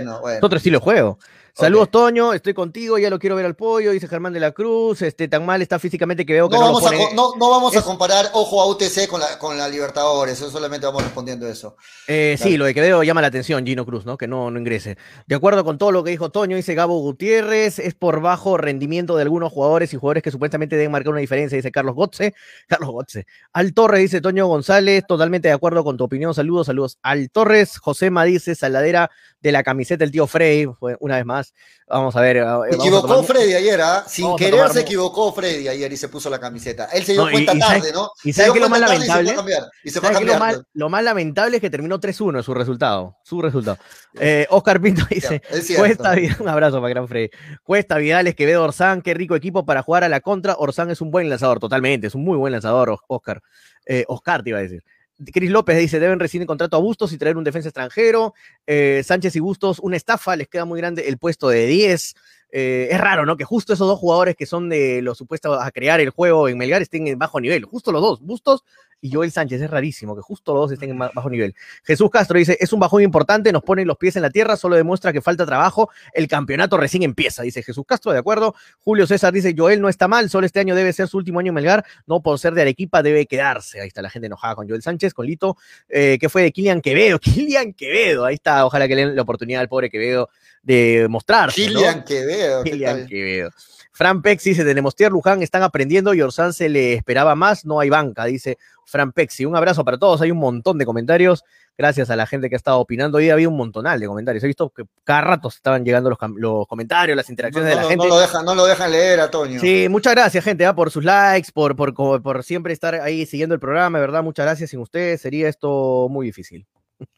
bueno, Es bueno. otro estilo de juego. Saludos. Toño, estoy contigo, ya lo quiero ver al pollo, dice Germán de la Cruz, este, tan mal está físicamente que veo que No no, vamos, a, pone- no, no vamos es- a comparar, ojo, a UTC con la, con la Libertadores, eso solamente vamos respondiendo eso. Eh, sí, lo de que veo llama la atención, Gino Cruz, ¿no? Que no, no ingrese. De acuerdo con todo lo que dijo Toño, dice Gabo Gutiérrez, es por bajo rendimiento de algunos jugadores y jugadores que supuestamente deben marcar una diferencia, dice Carlos Gotze. [LAUGHS] Carlos Gotze. Al Torres, dice Toño González, totalmente de acuerdo con tu opinión. Saludos, saludos. Al Torres, Josema dice, saladera de la camiseta del tío Frey, fue una vez más. Vamos a ver. eh, Se equivocó tomar- Freddy ayer, ¿ah? Sin vamos querer tomar se equivocó Freddy ayer y se puso la camiseta. Él se dio No, cuenta y tarde, ¿no? y sabe es lo más lamentable? cambiar. Y se fue a ¿Sabes qué es lo más lamentable es que terminó 3-1 en su resultado. Su resultado. Eh, Oscar Pinto dice: Es. Cuesta Vidal, un abrazo para Gran Freddy. Cuesta Vidal, Esquevedo, Orsán, qué rico equipo para jugar a la contra. Orsán es un buen lanzador, totalmente, es un muy buen lanzador, Os- Oscar. Eh, Oscar te iba a decir. Cris López dice, deben rescindir contrato a Bustos y traer un defensa extranjero. Eh, Sánchez y Bustos, una estafa, les queda muy grande el puesto de 10. Eh, es raro, ¿no? Que justo esos dos jugadores que son de los supuestos a crear el juego en Melgar estén en bajo nivel. Justo los dos, Bustos y Joel Sánchez. Es rarísimo que justo los dos estén en bajo nivel. Jesús Castro dice, es un bajón importante, nos ponen los pies en la tierra, solo demuestra que falta trabajo, el campeonato recién empieza, dice Jesús Castro, de acuerdo. Julio César dice, Joel no está mal, solo este año debe ser su último año en Melgar, no por ser de Arequipa debe quedarse. Ahí está la gente enojada con Joel Sánchez, con Lito, eh, que fue de Kilian Quevedo, [LAUGHS] Kilian Quevedo, ahí está, ojalá que le den la oportunidad al pobre Quevedo de mostrarse. ¿no? Kilian Quevedo, ¿qué Kilian? Quevedo. Fran Pexi dice, de Nemostier Luján están aprendiendo y Orsán se le esperaba más, no hay banca, dice Fran Pexi. Un abrazo para todos, hay un montón de comentarios, gracias a la gente que ha estado opinando, hoy había un montonal de comentarios, he visto que cada rato estaban llegando los, comentarios, las No, interacciones de la gente. no lo dejan, no lo dejan leer, Antonio. Sí, muchas gracias, gente, ¿ah? por sus likes, por, por, por, siempre estar ahí siguiendo el programa, verdad, muchas gracias. Sin ustedes sería esto muy difícil.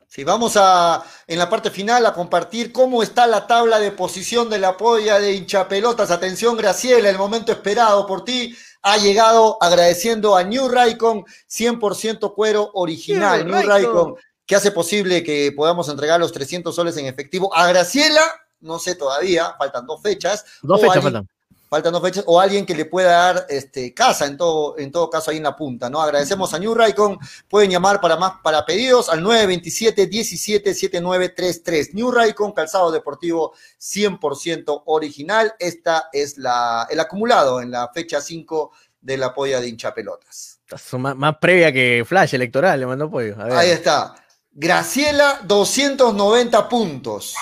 Sí, vamos a, en la parte final, a compartir cómo está la tabla de posición de la polla de hinchapelotas. Atención, Graciela, el momento esperado por ti ha llegado agradeciendo a New Raycon 100% cuero original. New New Raycon. Que hace posible que podamos entregar los 300 soles en efectivo a Graciela. No sé todavía, faltan dos fechas. Dos fechas faltan. Faltan dos fechas, o alguien que le pueda dar este, casa en todo, en todo caso ahí en la punta, ¿no? Agradecemos a New Raycon, pueden llamar para más para pedidos al 927 17 7933. New Raycon, calzado deportivo 100% original. Esta es la, el acumulado en la fecha 5 de la polla de hinchapelotas. Más, más previa que Flash electoral, le mandó pollo. A ver. Ahí está. Graciela, 290 puntos.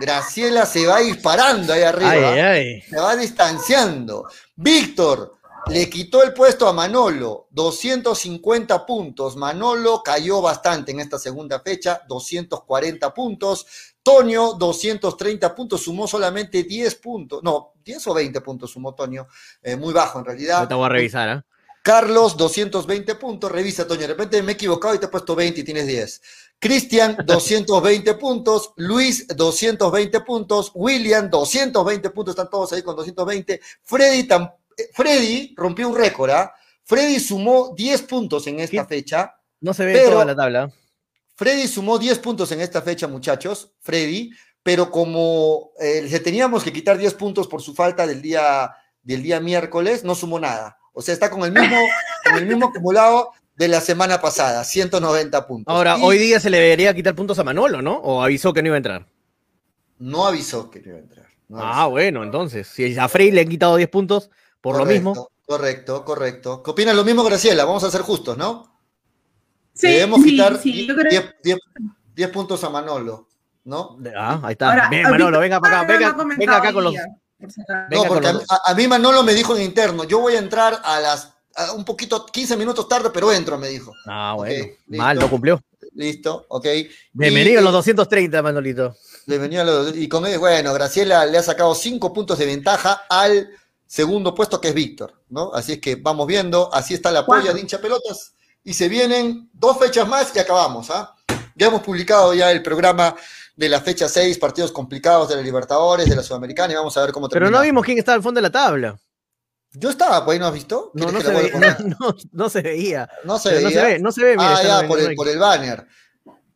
Graciela se va disparando ahí arriba. Ay, ay, ay. se va distanciando. Víctor, le quitó el puesto a Manolo, 250 puntos. Manolo cayó bastante en esta segunda fecha, 240 puntos. Tonio, 230 puntos, sumó solamente 10 puntos. No, 10 o 20 puntos sumó Tonio, eh, muy bajo en realidad. te voy a revisar, ¿eh? Carlos, 220 puntos. Revisa, Toño. De repente me he equivocado y te he puesto 20 y tienes 10. Cristian, [LAUGHS] 220 puntos. Luis, 220 puntos. William, 220 puntos. Están todos ahí con 220. Freddy, eh, Freddy rompió un récord. ¿ah? Freddy sumó 10 puntos en esta ¿Qué? fecha. No se ve Pero- toda la tabla. Freddy sumó 10 puntos en esta fecha, muchachos. Freddy. Pero como eh, le teníamos que quitar 10 puntos por su falta del día, del día miércoles, no sumó nada. O sea, está con el mismo, con el mismo acumulado de la semana pasada, 190 puntos. Ahora, Y hoy día se le debería quitar puntos a Manolo, ¿no? O avisó que no iba a entrar. No avisó que no iba a entrar. no Ah, avisó. bueno, entonces, si a Frey le han quitado 10 puntos por lo mismo. Correcto, correcto. ¿Qué opinas lo mismo, Graciela? Vamos a ser justos, ¿no? Sí, Debemos sí, quitar sí, yo creo 10, 10 10 puntos a Manolo, ¿no? Ah, ahí está. Ahora, Bien, Manolo, venga para acá, venga, acá con los. día, por no, porque a, con mí- los- a- a mí Manolo me dijo en interno, yo voy a entrar a las un poquito, 15 minutos tarde, pero entro, me dijo. Ah, bueno. Mal, no cumplió. Listo, ok. Bienvenido Y- a los 230, Manolito. Bienvenido a los- y con bueno, Graciela le ha sacado 5 puntos de ventaja al segundo puesto que es Víctor, ¿no? Así es que vamos viendo, así está la polla de hincha pelotas y se vienen dos fechas más y acabamos, ¿ah? Ya hemos publicado ya el programa de la fecha 6, partidos complicados de la Libertadores, de la Sudamericana y vamos a ver cómo Pero termina. no vimos quién estaba al fondo de la tabla. Yo estaba, pues no has visto? No, ¿Quieres no se, la ve, vuelva a poner? no, [LAUGHS] no- no se veía. No se Pero no se veía. ve, no se ve. mira, Ah, ya, por el, por el banner.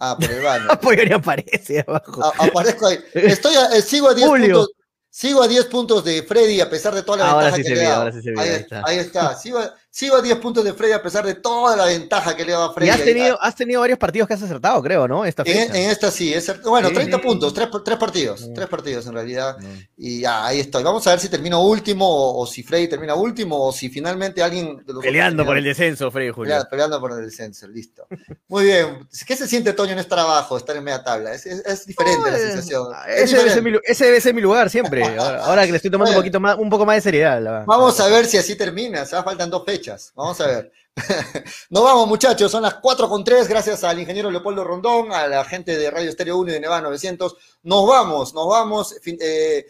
Ah, por el banner. [LAUGHS] Ni aparece abajo. A- aparezco ahí. Estoy a- eh, sigo a 10 Julio. puntos. Sigo a 10 puntos de Freddy a pesar de toda la Ahora ventaja sí que se ve, ahora sí se ve, ahí, ahí está. ahí está. Sigo, a- sigo a 10 puntos de Freddy a pesar de toda la ventaja que le dado a Freddy. Y has tenido, has tenido varios partidos que has acertado, creo, ¿no? Esta En, en esta sí, es bueno, Sí. 30 puntos, 3, partidos, Mm. 3 partidos en realidad. Mm. Y ya, ahí estoy. Vamos a ver si termino último o, o si Freddy termina último o si finalmente alguien de los Peleando por el descenso, Freddy Julio. Peleando, peleando por el descenso, listo. Muy bien. ¿Qué se siente, Toño, en estar abajo, estar en media tabla? Es, es- es diferente la sensación. Es Ese debe, ser mi, lu- ese debe ser mi lugar siempre. [LAUGHS] Ahora, ahora que le estoy tomando un poquito más, un poco más de seriedad. la- Vamos a ver si así termina. O sea, faltan dos fechas. Vamos a ver. [LAUGHS] Nos vamos, muchachos. Son las 4 con 3. Gracias al ingeniero Leopoldo Rondón, a la gente de Radio Estéreo 1 y de Neva 900. Nos vamos, nos vamos. Eh,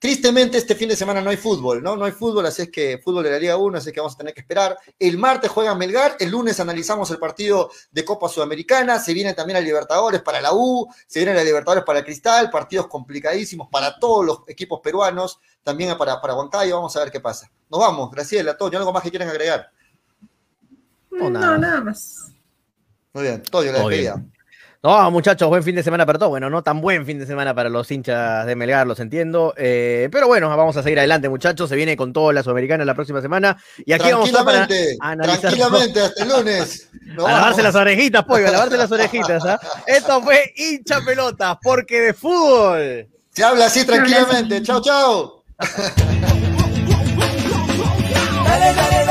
tristemente, este fin de semana no hay fútbol, ¿no? No hay fútbol, así es que fútbol de la Liga 1, así que vamos a tener que esperar. El martes juega Melgar. El lunes analizamos el partido de Copa Sudamericana. Se viene también a Libertadores para la U. Se viene a Libertadores para Cristal. Partidos complicadísimos para todos los equipos peruanos. También para, para Huancayo. Vamos a ver qué pasa. Nos vamos. Graciela, Toño. ¿Algo más que quieran agregar? No, No, nada. nada más. Muy bien. Toño, la Todo despedida. No, muchachos, buen fin de semana para todos. Bueno, no tan buen fin de semana para los hinchas de Melgar, los entiendo. Eh, pero bueno, vamos a seguir adelante, muchachos. Se viene con todo la Sudamericana la próxima semana. Y aquí vamos a estar para Tranquilamente, analizar. tranquilamente, [LAUGHS] hasta el lunes. Nos A lavarse vamos. las orejitas, pollo, a lavarse las orejitas. ¿ah? Esto fue hincha pelotas, porque de fútbol. Se habla así tranquilamente. Chao, chao. [LAUGHS] Dale, dale, dale,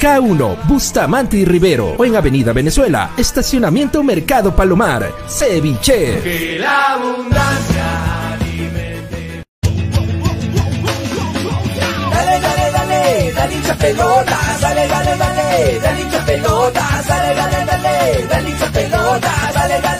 K1, Bustamante y Rivero o en Avenida Venezuela, Estacionamiento Mercado Palomar. Ceviche. Que la abundancia Dale, dale, dale, dale hincha dale, dale, dale, dale hincha pelota, dale, dale, dale, dale hincha pelota, dale, dale, dale.